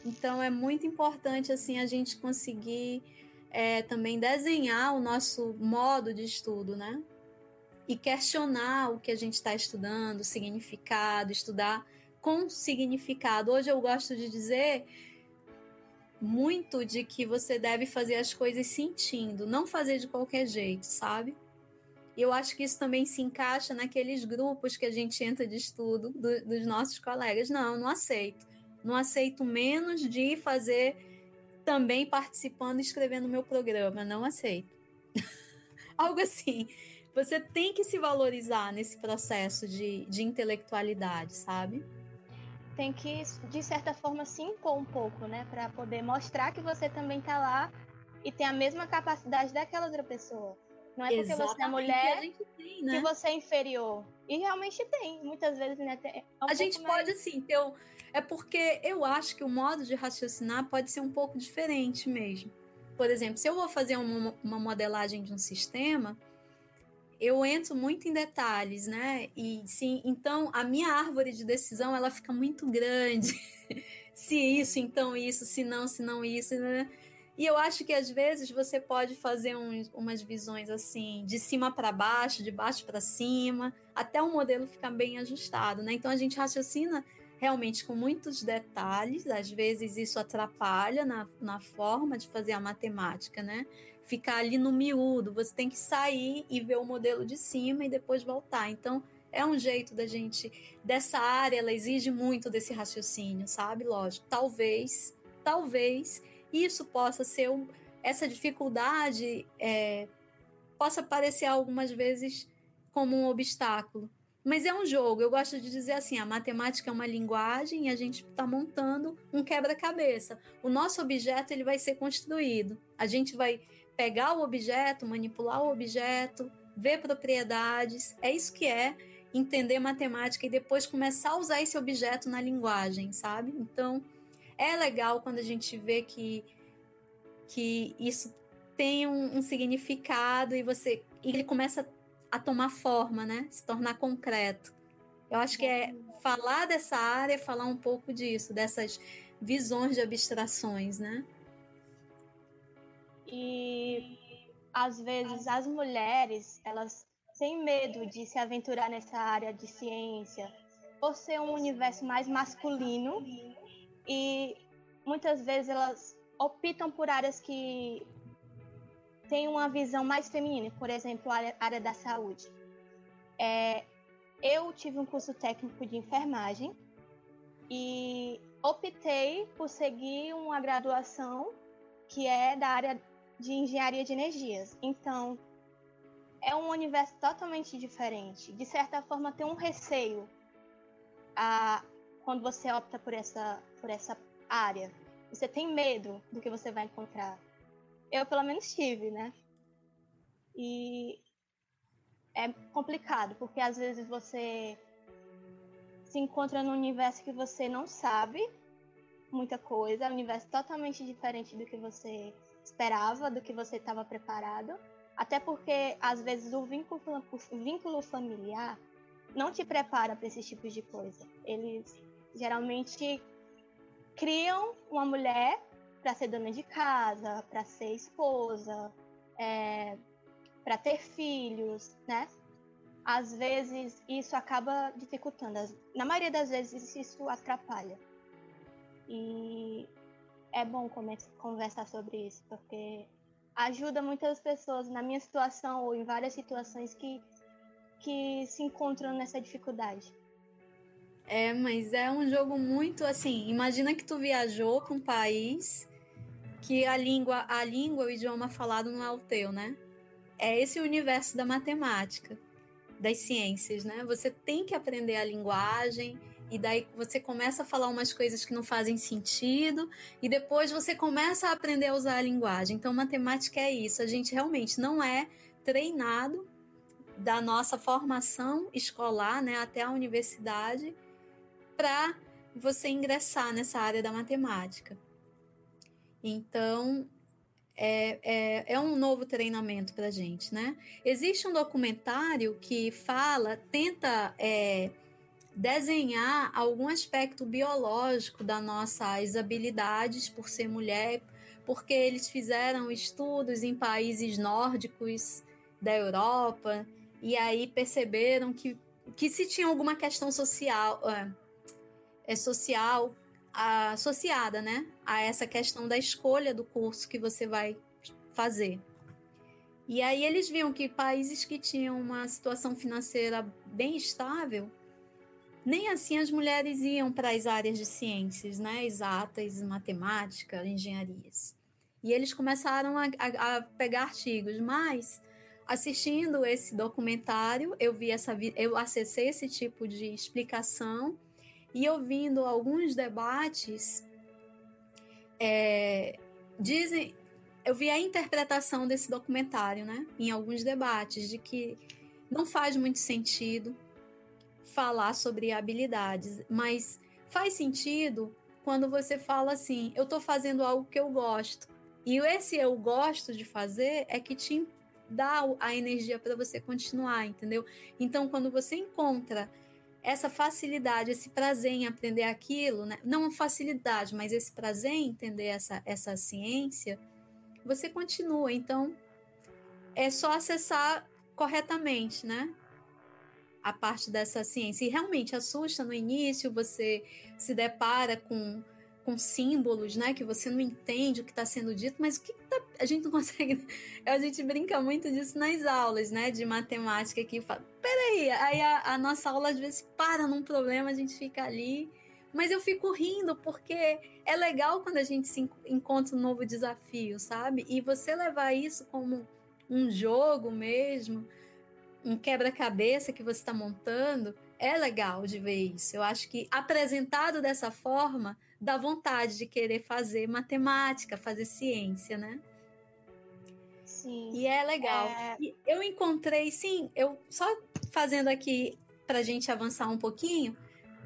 Então é muito importante assim a gente conseguir é, também desenhar o nosso modo de estudo, né? e questionar o que a gente está estudando, significado, estudar com significado. Hoje eu gosto de dizer muito de que você deve fazer as coisas sentindo, não fazer de qualquer jeito, sabe? E eu acho que isso também se encaixa naqueles grupos que a gente entra de estudo do, dos nossos colegas. Não, não aceito. Não aceito menos de fazer também participando e escrevendo meu programa. Não aceito. Algo assim. Você tem que se valorizar nesse processo de, de intelectualidade, sabe?
Tem que, de certa forma, se impor um pouco, né? Para poder mostrar que você também tá lá e tem a mesma capacidade daquela outra pessoa. Não é porque Exatamente você é mulher tem, né? que você é inferior. E realmente tem, muitas vezes, né? É
um a gente mais... pode, assim, ter. Um... É porque eu acho que o modo de raciocinar pode ser um pouco diferente mesmo. Por exemplo, se eu vou fazer uma, uma modelagem de um sistema, eu entro muito em detalhes, né? E sim, então a minha árvore de decisão ela fica muito grande. se isso, então isso, se não, se não isso, né? E eu acho que às vezes você pode fazer umas visões assim, de cima para baixo, de baixo para cima, até o modelo ficar bem ajustado, né? Então a gente raciocina realmente com muitos detalhes, às vezes isso atrapalha na, na forma de fazer a matemática, né? Ficar ali no miúdo, você tem que sair e ver o modelo de cima e depois voltar. Então, é um jeito da gente, dessa área, ela exige muito desse raciocínio, sabe? Lógico, talvez, talvez isso possa ser um, essa dificuldade é, possa parecer algumas vezes como um obstáculo, mas é um jogo. Eu gosto de dizer assim: a matemática é uma linguagem e a gente está montando um quebra-cabeça. O nosso objeto ele vai ser construído. A gente vai pegar o objeto, manipular o objeto, ver propriedades. É isso que é entender matemática e depois começar a usar esse objeto na linguagem, sabe? Então, é legal quando a gente vê que, que isso tem um, um significado e você e ele começa a tomar forma, né? Se tornar concreto. Eu acho que é falar dessa área, falar um pouco disso, dessas visões de abstrações, né?
E às vezes as mulheres, elas têm medo de se aventurar nessa área de ciência, por ser um universo mais masculino e muitas vezes elas optam por áreas que têm uma visão mais feminina, por exemplo, a área da saúde. É, eu tive um curso técnico de enfermagem e optei por seguir uma graduação que é da área de engenharia de energias. Então, é um universo totalmente diferente. De certa forma, tem um receio a, quando você opta por essa, por essa área. Você tem medo do que você vai encontrar. Eu, pelo menos, tive, né? E é complicado, porque às vezes você se encontra num universo que você não sabe muita coisa, é um universo totalmente diferente do que você esperava, do que você estava preparado. Até porque, às vezes, o vínculo, o vínculo familiar não te prepara para esses tipos de coisa. Eles geralmente criam uma mulher para ser dona de casa, para ser esposa, é, para ter filhos, né? Às vezes isso acaba dificultando. Na maioria das vezes isso atrapalha. E é bom conversar sobre isso, porque ajuda muitas pessoas na minha situação ou em várias situações que, que se encontram nessa dificuldade.
É, mas é um jogo muito assim. Imagina que tu viajou para um país que a língua, a língua, o idioma falado não é o teu, né? É esse o universo da matemática, das ciências, né? Você tem que aprender a linguagem e daí você começa a falar umas coisas que não fazem sentido e depois você começa a aprender a usar a linguagem. Então, matemática é isso. A gente realmente não é treinado da nossa formação escolar, né, até a universidade para você ingressar nessa área da matemática. Então, é, é, é, um novo treinamento para a gente, né? Existe um documentário que fala, tenta é, desenhar algum aspecto biológico das nossas habilidades por ser mulher, porque eles fizeram estudos em países nórdicos da Europa e aí perceberam que, que se tinha alguma questão social, é, é social associada, né, a essa questão da escolha do curso que você vai fazer. E aí eles viam que países que tinham uma situação financeira bem estável, nem assim as mulheres iam para as áreas de ciências, né, exatas, matemática, engenharias. E eles começaram a, a, a pegar artigos, mas assistindo esse documentário, eu vi essa, eu acessei esse tipo de explicação e ouvindo alguns debates, é, dizem, eu vi a interpretação desse documentário, né, em alguns debates, de que não faz muito sentido falar sobre habilidades, mas faz sentido quando você fala assim: eu estou fazendo algo que eu gosto. E esse eu gosto de fazer é que te dá a energia para você continuar, entendeu? Então, quando você encontra essa facilidade, esse prazer em aprender aquilo, né? não facilidade, mas esse prazer em entender essa, essa ciência, você continua. Então, é só acessar corretamente, né? A parte dessa ciência. E realmente assusta no início, você se depara com, com símbolos, né? Que você não entende o que está sendo dito, mas o que tá, a gente não consegue. A gente brinca muito disso nas aulas, né? De matemática que fala, peraí, aí a, a nossa aula às vezes para num problema, a gente fica ali mas eu fico rindo porque é legal quando a gente se encontra um novo desafio, sabe? E você levar isso como um jogo mesmo, um quebra-cabeça que você está montando, é legal de ver isso. Eu acho que apresentado dessa forma, dá vontade de querer fazer matemática, fazer ciência, né?
Sim.
E é legal. É... eu encontrei, sim, eu só fazendo aqui para a gente avançar um pouquinho,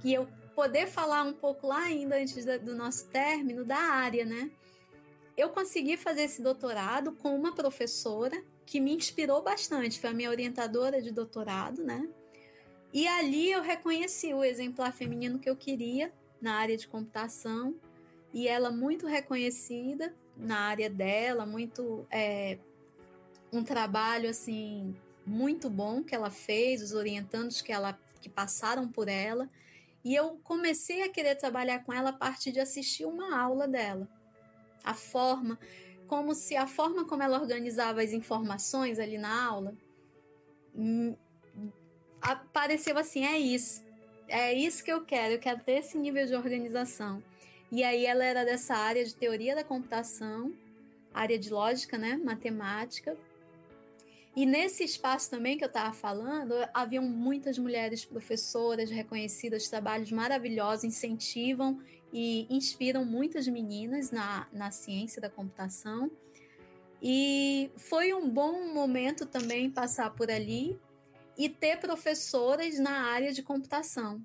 que eu poder falar um pouco lá ainda antes do nosso término da área, né? Eu consegui fazer esse doutorado com uma professora que me inspirou bastante, foi a minha orientadora de doutorado, né? E ali eu reconheci o exemplar feminino que eu queria na área de computação e ela muito reconhecida na área dela, muito é, um trabalho assim muito bom que ela fez, os orientandos que ela que passaram por ela. E eu comecei a querer trabalhar com ela a partir de assistir uma aula dela. A forma, como se a forma como ela organizava as informações ali na aula hum, apareceu assim: é isso, é isso que eu quero, eu quero ter esse nível de organização. E aí ela era dessa área de teoria da computação, área de lógica, né, matemática, e nesse espaço também que eu estava falando, haviam muitas mulheres professoras reconhecidas, trabalhos maravilhosos, incentivam e inspiram muitas meninas na, na ciência da computação. E foi um bom momento também passar por ali e ter professoras na área de computação.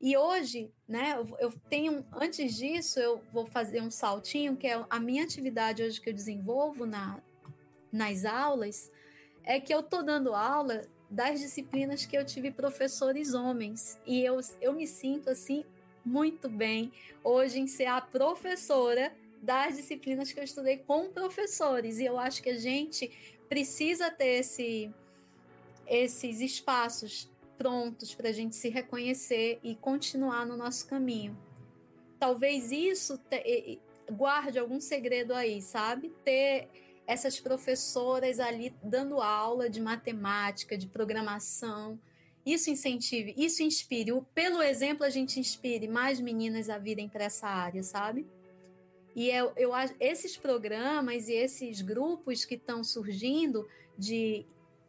E hoje, né, eu tenho, antes disso, eu vou fazer um saltinho, que é a minha atividade hoje que eu desenvolvo na, nas aulas, é que eu tô dando aula das disciplinas que eu tive professores homens e eu, eu me sinto assim muito bem hoje em ser a professora das disciplinas que eu estudei com professores e eu acho que a gente precisa ter esse, esses espaços prontos para a gente se reconhecer e continuar no nosso caminho. Talvez isso te, guarde algum segredo aí, sabe? Ter essas professoras ali dando aula de matemática, de programação. Isso incentive, isso inspire. Pelo exemplo, a gente inspire mais meninas a virem para essa área, sabe? E eu, eu esses programas e esses grupos que estão surgindo de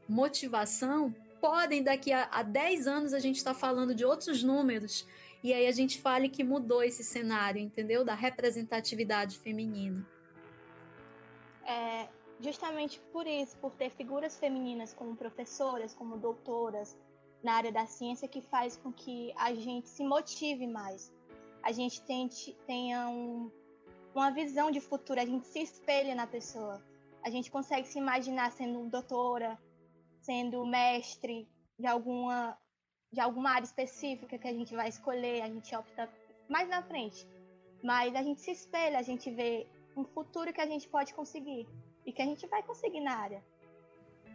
motivação podem, daqui a, a 10 anos, a gente está falando de outros números. E aí a gente fale que mudou esse cenário, entendeu? Da representatividade feminina
é, justamente por isso, por ter figuras femininas como professoras, como doutoras na área da ciência, que faz com que a gente se motive mais, a gente tente, tenha um, uma visão de futuro, a gente se espelha na pessoa, a gente consegue se imaginar sendo doutora, sendo mestre de alguma de alguma área específica que a gente vai escolher, a gente opta mais na frente. Mas a gente se espelha, a gente vê um futuro que a gente pode conseguir e que a gente vai conseguir na área.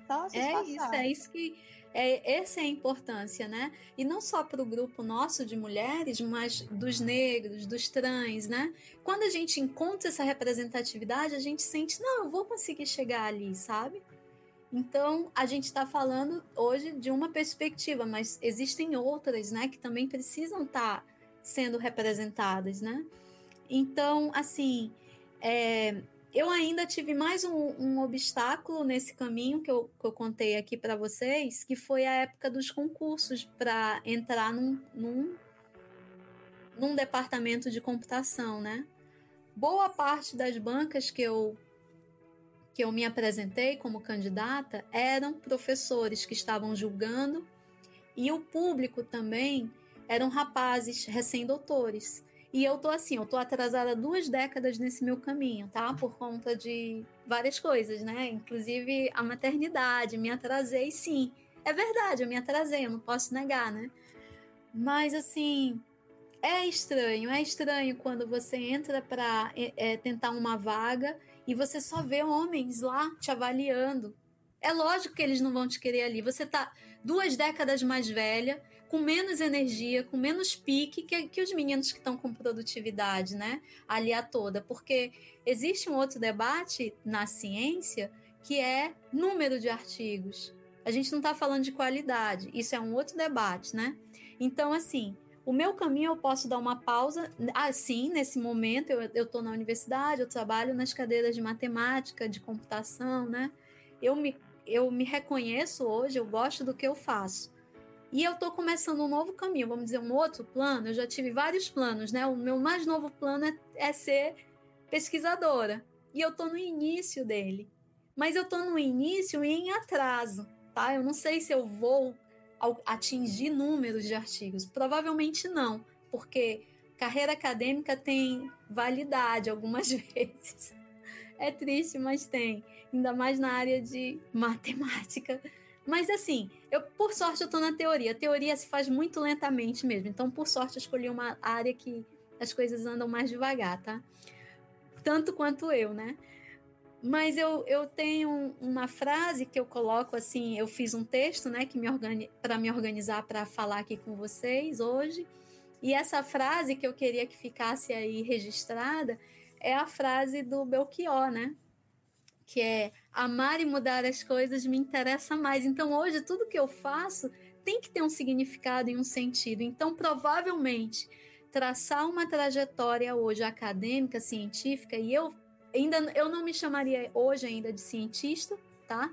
Só se é isso, é isso que é essa é a importância, né? E não só para o grupo nosso de mulheres, mas dos negros, dos trans, né? Quando a gente encontra essa representatividade, a gente sente, não, eu vou conseguir chegar ali, sabe? Então, a gente está falando hoje de uma perspectiva, mas existem outras, né, que também precisam estar tá sendo representadas, né? Então, assim, é, eu ainda tive mais um, um, obstáculo nesse caminho que eu, que eu contei aqui para vocês, que foi a época dos concursos para entrar num, num, num departamento de computação, né? Boa parte das bancas que eu que eu me apresentei como candidata eram professores que estavam julgando e o público também eram rapazes recém-doutores. E eu tô assim, eu tô atrasada duas décadas nesse meu caminho, tá? Por conta de várias coisas, né? Inclusive a maternidade, me atrasei sim. É verdade, eu me atrasei, eu não posso negar, né? Mas assim, é estranho, é estranho quando você entra para é, é, tentar uma vaga e você só vê homens lá te avaliando. É lógico que eles não vão te querer ali. Você tá duas décadas mais velha, com menos energia, com menos pique que, que os meninos que estão com produtividade, né? Ali a toda. Porque existe um outro debate na ciência que é número de artigos. A gente não está falando de qualidade. Isso é um outro debate, né? Então, assim, o meu caminho eu posso dar uma pausa. Assim, nesse momento, eu estou na universidade, eu trabalho nas cadeiras de matemática, de computação, né? Eu me, eu me reconheço hoje, eu gosto do que eu faço. E eu estou começando um novo caminho, vamos dizer, um outro plano. Eu já tive vários planos, né? O meu mais novo plano é, é ser pesquisadora. E eu estou no início dele. Mas eu estou no início e em atraso, tá? Eu não sei se eu vou atingir números de artigos? Provavelmente não, porque carreira acadêmica tem validade algumas vezes. É triste, mas tem. Ainda mais na área de matemática. Mas assim, eu por sorte eu estou na teoria. A teoria se faz muito lentamente mesmo. Então, por sorte, eu escolhi uma área que as coisas andam mais devagar, tá? Tanto quanto eu, né? Mas eu, eu tenho uma frase que eu coloco assim, eu fiz um texto, né, que me organi para me organizar para falar aqui com vocês hoje. E essa frase que eu queria que ficasse aí registrada é a frase do Belchior, né? Que é amar e mudar as coisas me interessa mais. Então hoje tudo que eu faço tem que ter um significado e um sentido. Então provavelmente traçar uma trajetória hoje acadêmica, científica, e eu ainda eu não me chamaria hoje ainda de cientista, tá?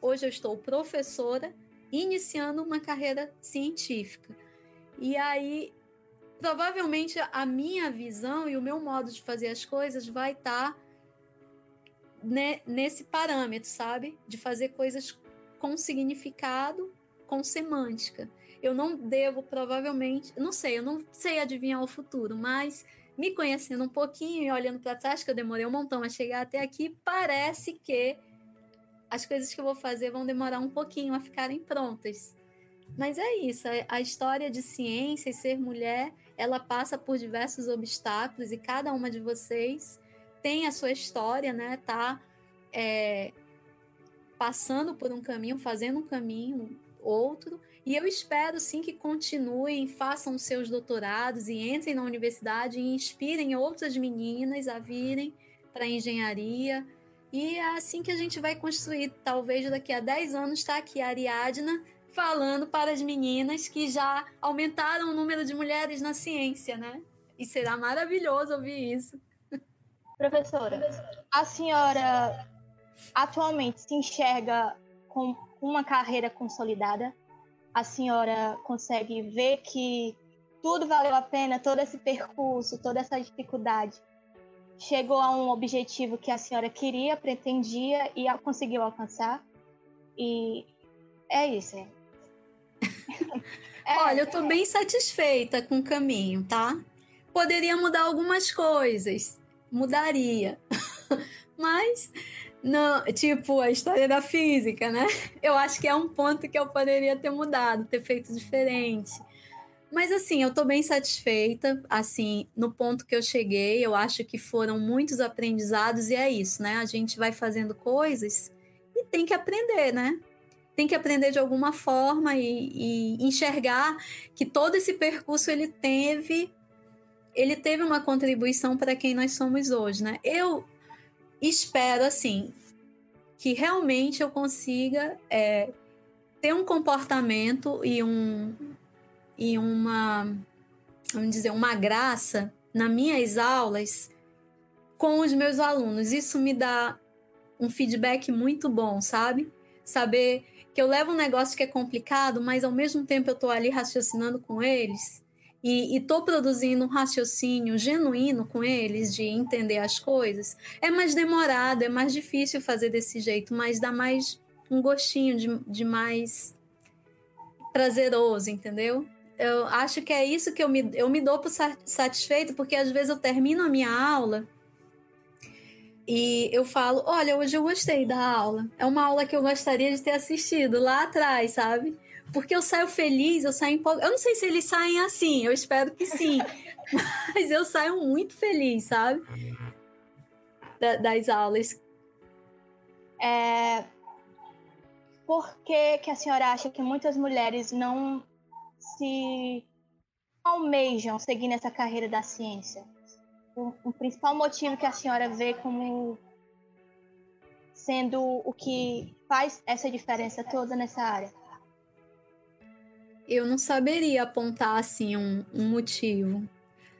Hoje eu estou professora, iniciando uma carreira científica. E aí, provavelmente a minha visão e o meu modo de fazer as coisas vai estar tá nesse parâmetro, sabe? De fazer coisas com significado, com semântica. Eu não devo, provavelmente, não sei, eu não sei adivinhar o futuro, mas me conhecendo um pouquinho e olhando para trás, que eu demorei um montão a chegar até aqui, parece que as coisas que eu vou fazer vão demorar um pouquinho a ficarem prontas. Mas é isso, a história de ciência e ser mulher, ela passa por diversos obstáculos e cada uma de vocês tem a sua história, né? Tá é, passando por um caminho, fazendo um caminho, outro, e eu espero sim que continuem, façam seus doutorados e entrem na universidade e inspirem outras meninas a virem para a engenharia. E é assim que a gente vai construir. Talvez daqui a 10 anos está aqui a Ariadna falando para as meninas que já aumentaram o número de mulheres na ciência, né? E será maravilhoso ouvir isso.
Professora, a senhora atualmente se enxerga com uma carreira consolidada? a senhora consegue ver que tudo valeu a pena, todo esse percurso, toda essa dificuldade chegou a um objetivo que a senhora queria, pretendia e conseguiu alcançar. E é isso. É.
é, Olha, eu estou bem satisfeita com o caminho, tá? Poderia mudar algumas coisas, mudaria. Mas não, tipo, a história da física, né? Eu acho que é um ponto que eu poderia ter mudado, ter feito diferente. Mas assim, eu tô bem satisfeita, assim, no ponto que eu cheguei, eu acho que foram muitos aprendizados e é isso, né? A gente vai fazendo coisas e tem que aprender, né? Tem que aprender de alguma forma e, e enxergar que todo esse percurso ele teve ele teve uma contribuição para quem nós somos hoje, né? Eu espero assim que realmente eu consiga é, ter um comportamento e um e uma vamos dizer uma graça nas minhas aulas com os meus alunos. Isso me dá um feedback muito bom, sabe? Saber que eu levo um negócio que é complicado, mas ao mesmo tempo eu estou ali raciocinando com eles e estou produzindo um raciocínio genuíno com eles de entender as coisas, é mais demorado, é mais difícil fazer desse jeito, mas dá mais um gostinho de, de mais prazeroso, entendeu? Eu acho que é isso que eu me, eu me dou por satisfeito, porque às vezes eu termino a minha aula e eu falo: Olha, hoje eu gostei da aula. É uma aula que eu gostaria de ter assistido lá atrás, sabe? Porque eu saio feliz, eu saio empolgada. Eu não sei se eles saem assim, eu espero que sim. mas eu saio muito feliz, sabe? Da, das aulas.
É... Por que, que a senhora acha que muitas mulheres não se almejam seguir nessa carreira da ciência? O, o principal motivo que a senhora vê como sendo o que faz essa diferença toda nessa área?
Eu não saberia apontar assim um, um motivo.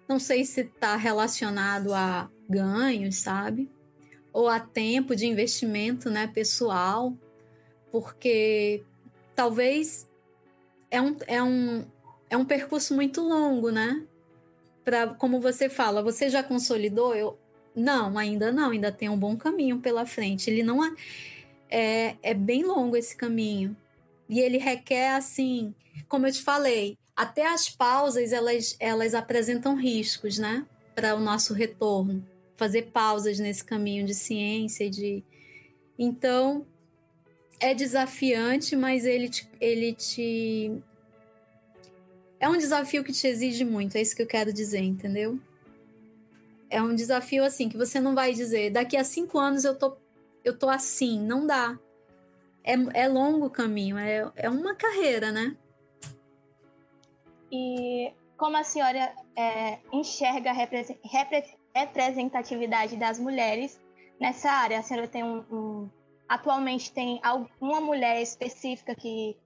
Não sei se está relacionado a ganhos, sabe? Ou a tempo de investimento, né, pessoal, porque talvez é um, é um, é um percurso muito longo, né? Para como você fala, você já consolidou? Eu não, ainda não, ainda tem um bom caminho pela frente. Ele não é, é bem longo esse caminho. E ele requer assim, como eu te falei, até as pausas elas, elas apresentam riscos, né? Para o nosso retorno. Fazer pausas nesse caminho de ciência e de. Então, é desafiante, mas ele te, ele te. É um desafio que te exige muito, é isso que eu quero dizer, entendeu? É um desafio assim, que você não vai dizer, daqui a cinco anos eu tô, eu tô assim, não dá. É, é longo o caminho, é, é uma carreira, né?
E como a senhora é, enxerga a representatividade das mulheres nessa área? A senhora tem um, um atualmente tem alguma mulher específica que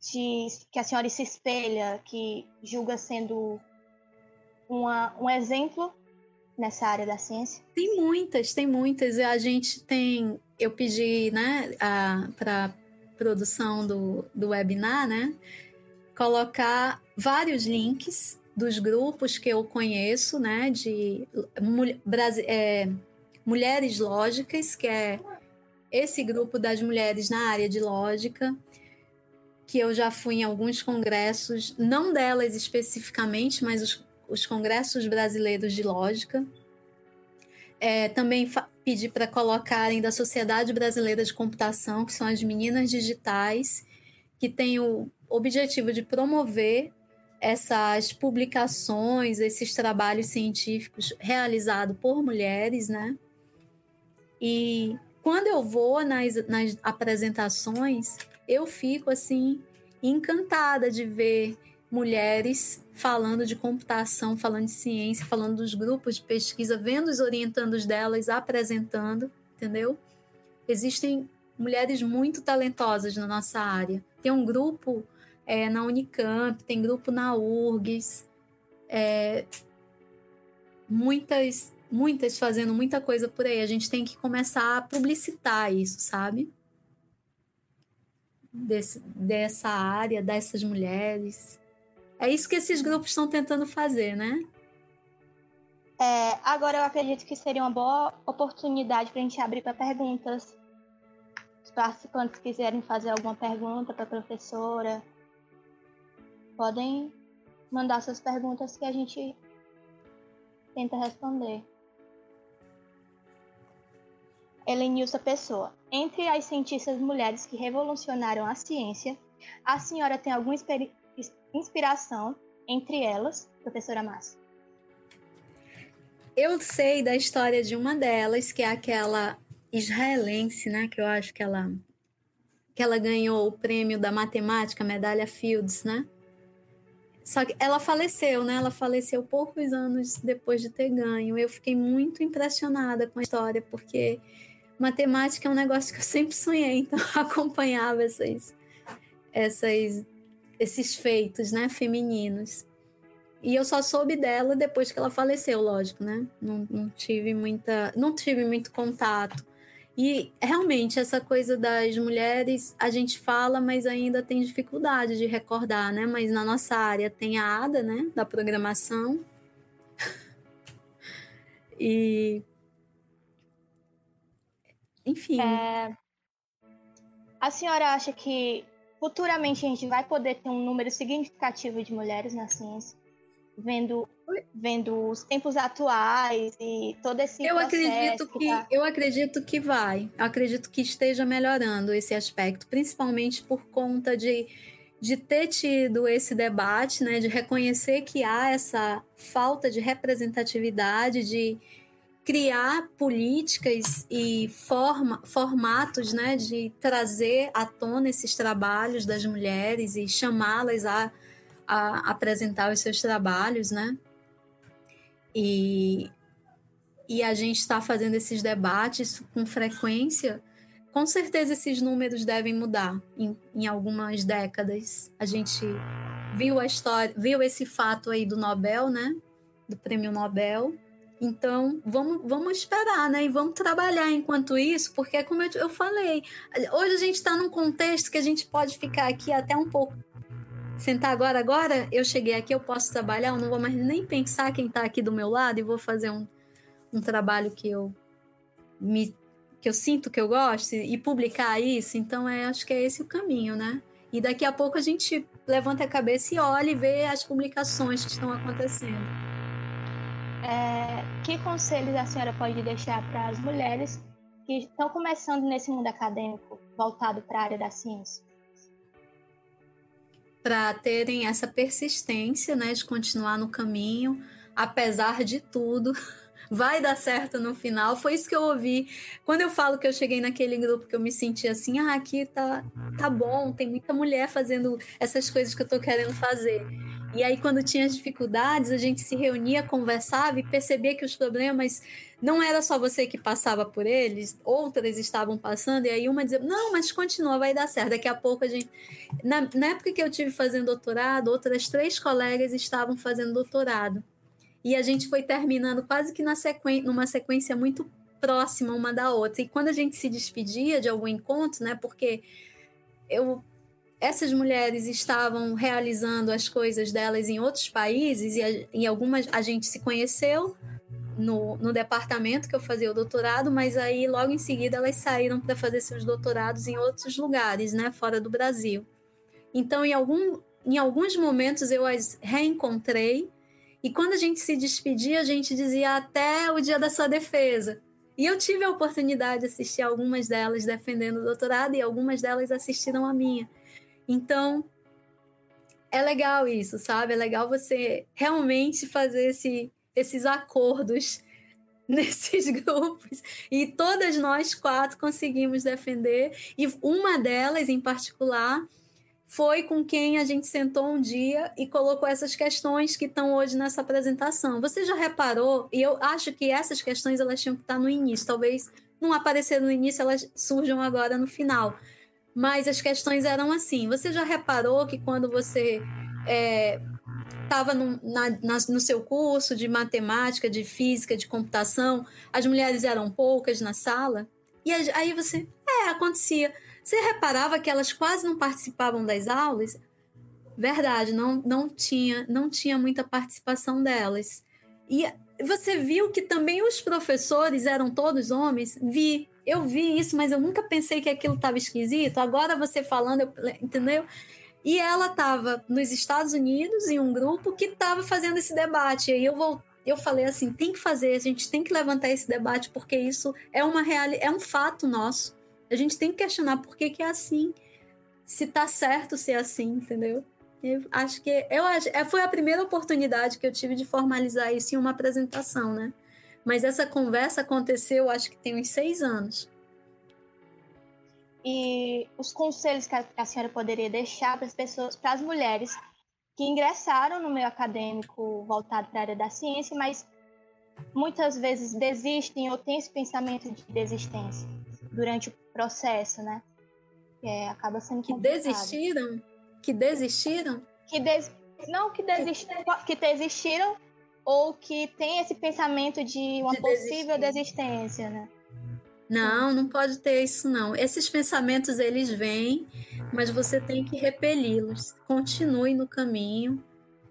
te, que a senhora se espelha, que julga sendo uma, um exemplo nessa área da ciência?
Tem muitas, tem muitas. A gente tem, eu pedi, né, para produção do, do webinar, né, colocar vários links dos grupos que eu conheço, né, de é, Mulheres Lógicas, que é esse grupo das mulheres na área de lógica, que eu já fui em alguns congressos, não delas especificamente, mas os, os congressos brasileiros de lógica. É, também pedi para colocarem da Sociedade Brasileira de Computação, que são as meninas digitais, que tem o objetivo de promover essas publicações, esses trabalhos científicos realizados por mulheres, né? E quando eu vou nas, nas apresentações, eu fico assim encantada de ver mulheres falando de computação, falando de ciência, falando dos grupos de pesquisa, vendo os orientandos delas apresentando, entendeu? Existem mulheres muito talentosas na nossa área. Tem um grupo é, na Unicamp, tem grupo na URGS, é, muitas, muitas fazendo muita coisa por aí. A gente tem que começar a publicitar isso, sabe? Desse, dessa área, dessas mulheres. É isso que esses grupos estão tentando fazer, né?
É, agora eu acredito que seria uma boa oportunidade para a gente abrir para perguntas. Os participantes quiserem fazer alguma pergunta para a professora, podem mandar suas perguntas que a gente tenta responder. Helenilson Pessoa. Entre as cientistas mulheres que revolucionaram a ciência, a senhora tem alguma inspiração entre elas, professora Márcia?
Eu sei da história de uma delas, que é aquela israelense, né? Que eu acho que ela, que ela ganhou o prêmio da matemática, medalha Fields, né? Só que ela faleceu, né? Ela faleceu poucos anos depois de ter ganho. Eu fiquei muito impressionada com a história, porque matemática é um negócio que eu sempre sonhei, então eu acompanhava essas, essas, esses feitos, né, femininos. E eu só soube dela depois que ela faleceu, lógico, né? Não, não tive muita, não tive muito contato. E realmente essa coisa das mulheres a gente fala, mas ainda tem dificuldade de recordar, né? Mas na nossa área tem a ADA, né? Da programação. e enfim.
É... A senhora acha que futuramente a gente vai poder ter um número significativo de mulheres na ciência? Vendo vendo os tempos atuais e todo esse
eu acredito que, que tá... eu acredito que vai eu acredito que esteja melhorando esse aspecto principalmente por conta de, de ter tido esse debate, né, de reconhecer que há essa falta de representatividade, de criar políticas e forma, formatos né, de trazer à tona esses trabalhos das mulheres e chamá-las a, a apresentar os seus trabalhos, né? E, e a gente está fazendo esses debates com frequência. Com certeza esses números devem mudar em, em algumas décadas. A gente viu a história, viu esse fato aí do Nobel, né? Do prêmio Nobel então, vamos, vamos esperar, né? E vamos trabalhar enquanto isso, porque, como eu, eu falei, hoje a gente está num contexto que a gente pode ficar aqui até um pouco. Sentar agora, agora eu cheguei aqui, eu posso trabalhar, eu não vou mais nem pensar quem está aqui do meu lado e vou fazer um, um trabalho que eu me que eu sinto que eu gosto e publicar isso. Então, é, acho que é esse o caminho, né? E daqui a pouco a gente levanta a cabeça e olha e vê as publicações que estão acontecendo.
É, que conselhos a senhora pode deixar para as mulheres que estão começando nesse mundo acadêmico voltado para a área da ciência?
Para terem essa persistência, né, de continuar no caminho, apesar de tudo, vai dar certo no final. Foi isso que eu ouvi quando eu falo que eu cheguei naquele grupo que eu me senti assim, ah, aqui tá tá bom, tem muita mulher fazendo essas coisas que eu tô querendo fazer. E aí, quando tinha as dificuldades, a gente se reunia, conversava e percebia que os problemas não era só você que passava por eles, outras estavam passando, e aí uma dizia: Não, mas continua, vai dar certo. Daqui a pouco a gente. Na, na época que eu tive fazendo doutorado, outras três colegas estavam fazendo doutorado. E a gente foi terminando quase que na sequ... numa sequência muito próxima uma da outra. E quando a gente se despedia de algum encontro, né? Porque eu essas mulheres estavam realizando as coisas delas em outros países e em algumas a gente se conheceu no, no departamento que eu fazia o doutorado, mas aí logo em seguida elas saíram para fazer seus doutorados em outros lugares, né, fora do Brasil. Então, em, algum, em alguns momentos eu as reencontrei e quando a gente se despedia, a gente dizia até o dia da sua defesa. E eu tive a oportunidade de assistir algumas delas defendendo o doutorado e algumas delas assistiram a minha. Então, é legal isso, sabe? É legal você realmente fazer esse, esses acordos nesses grupos. E todas nós quatro conseguimos defender. E uma delas, em particular, foi com quem a gente sentou um dia e colocou essas questões que estão hoje nessa apresentação. Você já reparou? E eu acho que essas questões elas tinham que estar no início. Talvez não apareceram no início, elas surjam agora no final mas as questões eram assim. Você já reparou que quando você estava é, no, no seu curso de matemática, de física, de computação, as mulheres eram poucas na sala? E aí você, é, acontecia. Você reparava que elas quase não participavam das aulas? Verdade, não, não tinha, não tinha muita participação delas. E você viu que também os professores eram todos homens? Vi eu vi isso, mas eu nunca pensei que aquilo estava esquisito. Agora você falando, eu, entendeu? E ela estava nos Estados Unidos em um grupo que estava fazendo esse debate. E eu eu falei assim, tem que fazer, a gente tem que levantar esse debate porque isso é uma real, é um fato nosso. A gente tem que questionar por que, que é assim, se tá certo ser assim, entendeu? Eu acho que eu é, foi a primeira oportunidade que eu tive de formalizar isso em uma apresentação, né? Mas essa conversa aconteceu, acho que tem uns seis anos.
E os conselhos que a, senhora poderia deixar para as pessoas, para as mulheres que ingressaram no meio acadêmico voltado para a área da ciência, mas muitas vezes desistem ou têm esse pensamento de desistência durante o processo, né? Que é, acaba sendo
que complicado. desistiram, que desistiram,
que des... não que desistiram, que desistiram ou que tem esse pensamento de uma de possível desistência, né?
Não, não pode ter isso não. Esses pensamentos eles vêm, mas você tem que repeli-los. Continue no caminho.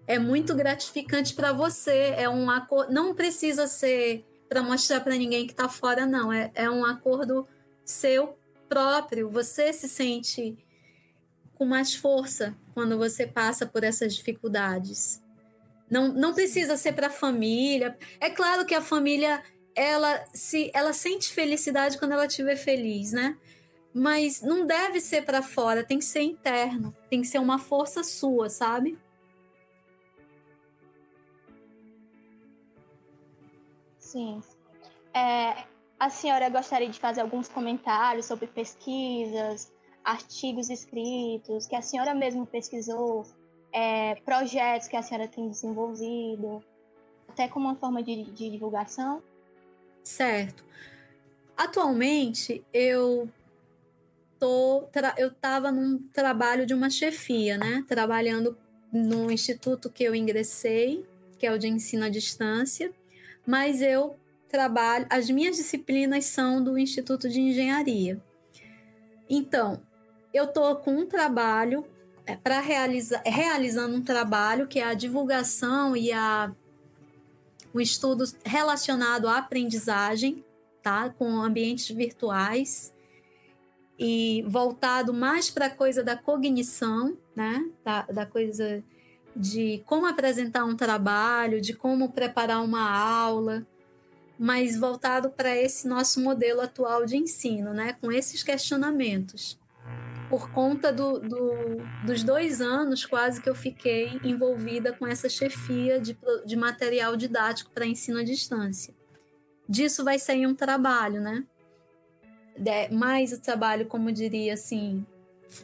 É muito gratificante para você. É um acordo. Não precisa ser para mostrar para ninguém que está fora, não. É, é um acordo seu próprio. Você se sente com mais força quando você passa por essas dificuldades. Não, não precisa ser para a família. É claro que a família ela se ela sente felicidade quando ela estiver feliz, né? mas não deve ser para fora, tem que ser interno, tem que ser uma força sua, sabe?
Sim. É, a senhora gostaria de fazer alguns comentários sobre pesquisas, artigos escritos que a senhora mesmo pesquisou, é, projetos que a senhora tem desenvolvido, até como uma forma de, de divulgação?
Certo. Atualmente, eu tô eu estava num trabalho de uma chefia, né? Trabalhando no instituto que eu ingressei, que é o de ensino à distância, mas eu trabalho, as minhas disciplinas são do Instituto de Engenharia. Então, eu tô com um trabalho para realizar, realizando um trabalho que é a divulgação e a o estudo relacionado à aprendizagem, tá? Com ambientes virtuais e voltado mais para a coisa da cognição, né? Da, da coisa de como apresentar um trabalho, de como preparar uma aula, mas voltado para esse nosso modelo atual de ensino, né? Com esses questionamentos. Por conta do, do, dos dois anos quase que eu fiquei envolvida com essa chefia de, de material didático para ensino à distância. Disso vai sair um trabalho, né? mais o trabalho, como diria assim,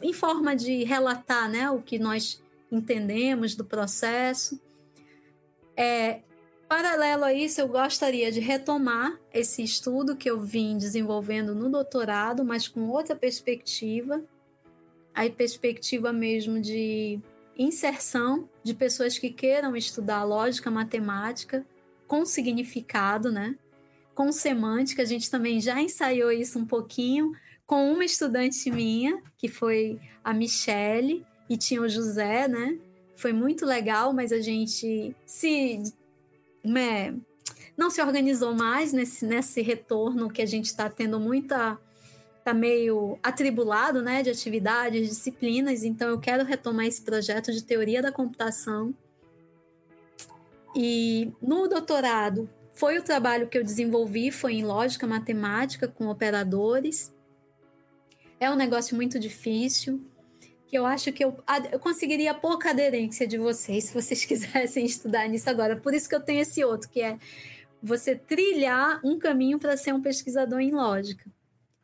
em forma de relatar né, o que nós entendemos do processo. É, paralelo a isso, eu gostaria de retomar esse estudo que eu vim desenvolvendo no doutorado, mas com outra perspectiva, a perspectiva mesmo de inserção de pessoas que queiram estudar lógica matemática com significado, né? com semântica, a gente também já ensaiou isso um pouquinho com uma estudante minha, que foi a Michele, e tinha o José, né? Foi muito legal, mas a gente se. Né, não se organizou mais nesse, nesse retorno que a gente está tendo muita. Está meio atribulado né, de atividades, disciplinas, então eu quero retomar esse projeto de teoria da computação. E no doutorado, foi o trabalho que eu desenvolvi, foi em lógica matemática com operadores. É um negócio muito difícil, que eu acho que eu, eu conseguiria pouca aderência de vocês se vocês quisessem estudar nisso agora. Por isso que eu tenho esse outro, que é você trilhar um caminho para ser um pesquisador em lógica.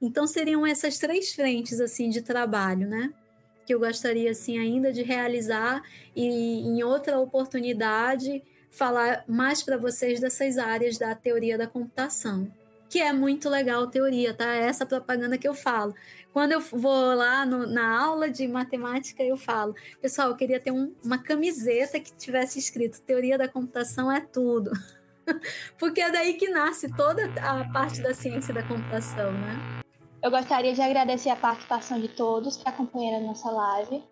Então seriam essas três frentes assim de trabalho, né? Que eu gostaria assim ainda de realizar e em outra oportunidade falar mais para vocês dessas áreas da teoria da computação, que é muito legal teoria, tá? É essa propaganda que eu falo. Quando eu vou lá no, na aula de matemática, eu falo, pessoal, eu queria ter um, uma camiseta que tivesse escrito teoria da computação é tudo. Porque é daí que nasce toda a parte da ciência da computação, né?
Eu gostaria de agradecer a participação de todos que acompanharam a nossa live.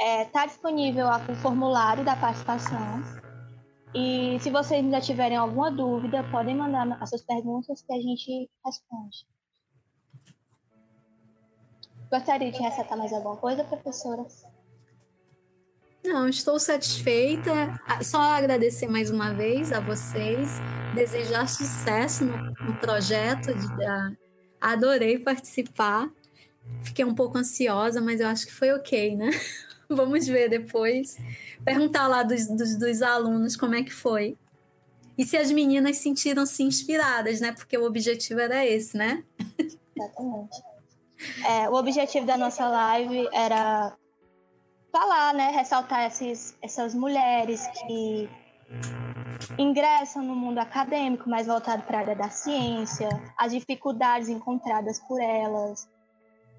Está é, tá disponível o formulário da participação e se vocês ainda tiverem alguma dúvida, podem mandar as suas perguntas que a gente responde. Gostaria de ressaltar mais alguma coisa, professora?
Não, estou satisfeita. Ah, só agradecer mais uma vez a vocês, desejar sucesso no, no projeto. De, uh, adorei participar. Fiquei um pouco ansiosa, mas eu acho que foi ok, né? Vamos ver depois. Perguntar lá dos, dos, dos, alunos como é que foi. E se as meninas sentiram-se inspiradas, né? Porque o objetivo era esse, né?
Exatamente. É, o objetivo da nossa live era falar, né? Ressaltar esses, essas mulheres que ingressam no mundo acadêmico, mais voltado para a área da ciência, as dificuldades encontradas por elas,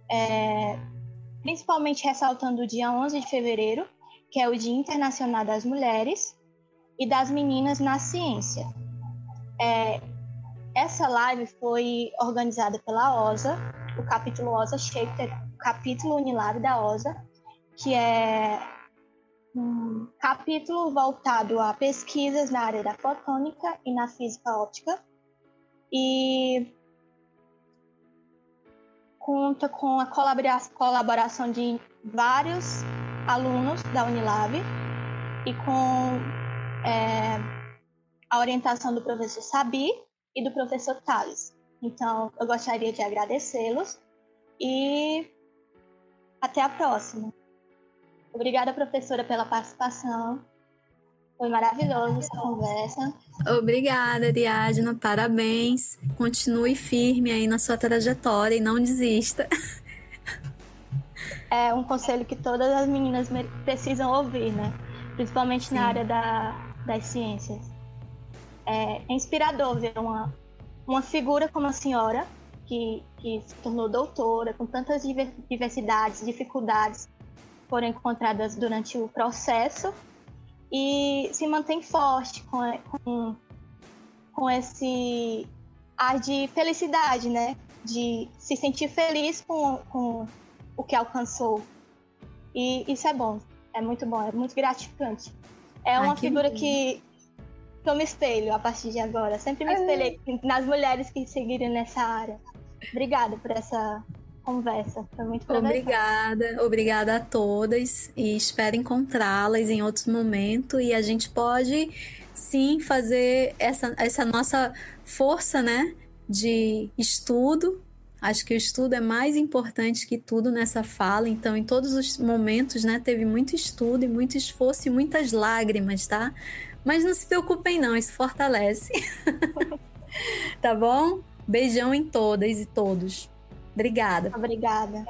é, principalmente ressaltando o dia 11 de fevereiro, que é o Dia Internacional das Mulheres e das Meninas na Ciência. É, essa live foi organizada pela OSA, o capítulo OSA Shaper, o capítulo Unilab da OSA, que é um capítulo voltado a pesquisas na área da fotônica e na física óptica. E conta com a colaboração de vários alunos da Unilab e com é, a orientação do professor Sabi e do professor Thales. Então, eu gostaria de agradecê-los e até a próxima. Obrigada, professora, pela participação. Foi maravilhoso essa conversa.
Obrigada, Ariadna. Parabéns. Continue firme aí na sua trajetória e não desista.
É um conselho que todas as meninas precisam ouvir, né? Principalmente Sim. na área da, das ciências. É, é inspirador ver uma, uma figura como a senhora, que, que se tornou doutora, com tantas diversidades, dificuldades foram encontradas durante o processo e se mantém forte com, com, com esse ar de felicidade, né? De se sentir feliz com, com o que alcançou. E isso é bom, é muito bom, é muito gratificante. É uma figura que, que eu me espelho a partir de agora. Sempre me espelhei nas mulheres que seguirem nessa área. Obrigada por essa conversa. Foi muito
Obrigada, obrigada a todas e espero encontrá-las em outro momento e a gente pode sim fazer essa, essa nossa força, né, de estudo. Acho que o estudo é mais importante que tudo nessa fala, então em todos os momentos, né, teve muito estudo e muito esforço e muitas lágrimas, tá? Mas não se preocupem não, isso fortalece. tá bom? Beijão em todas e todos. Obrigada.
Obrigada.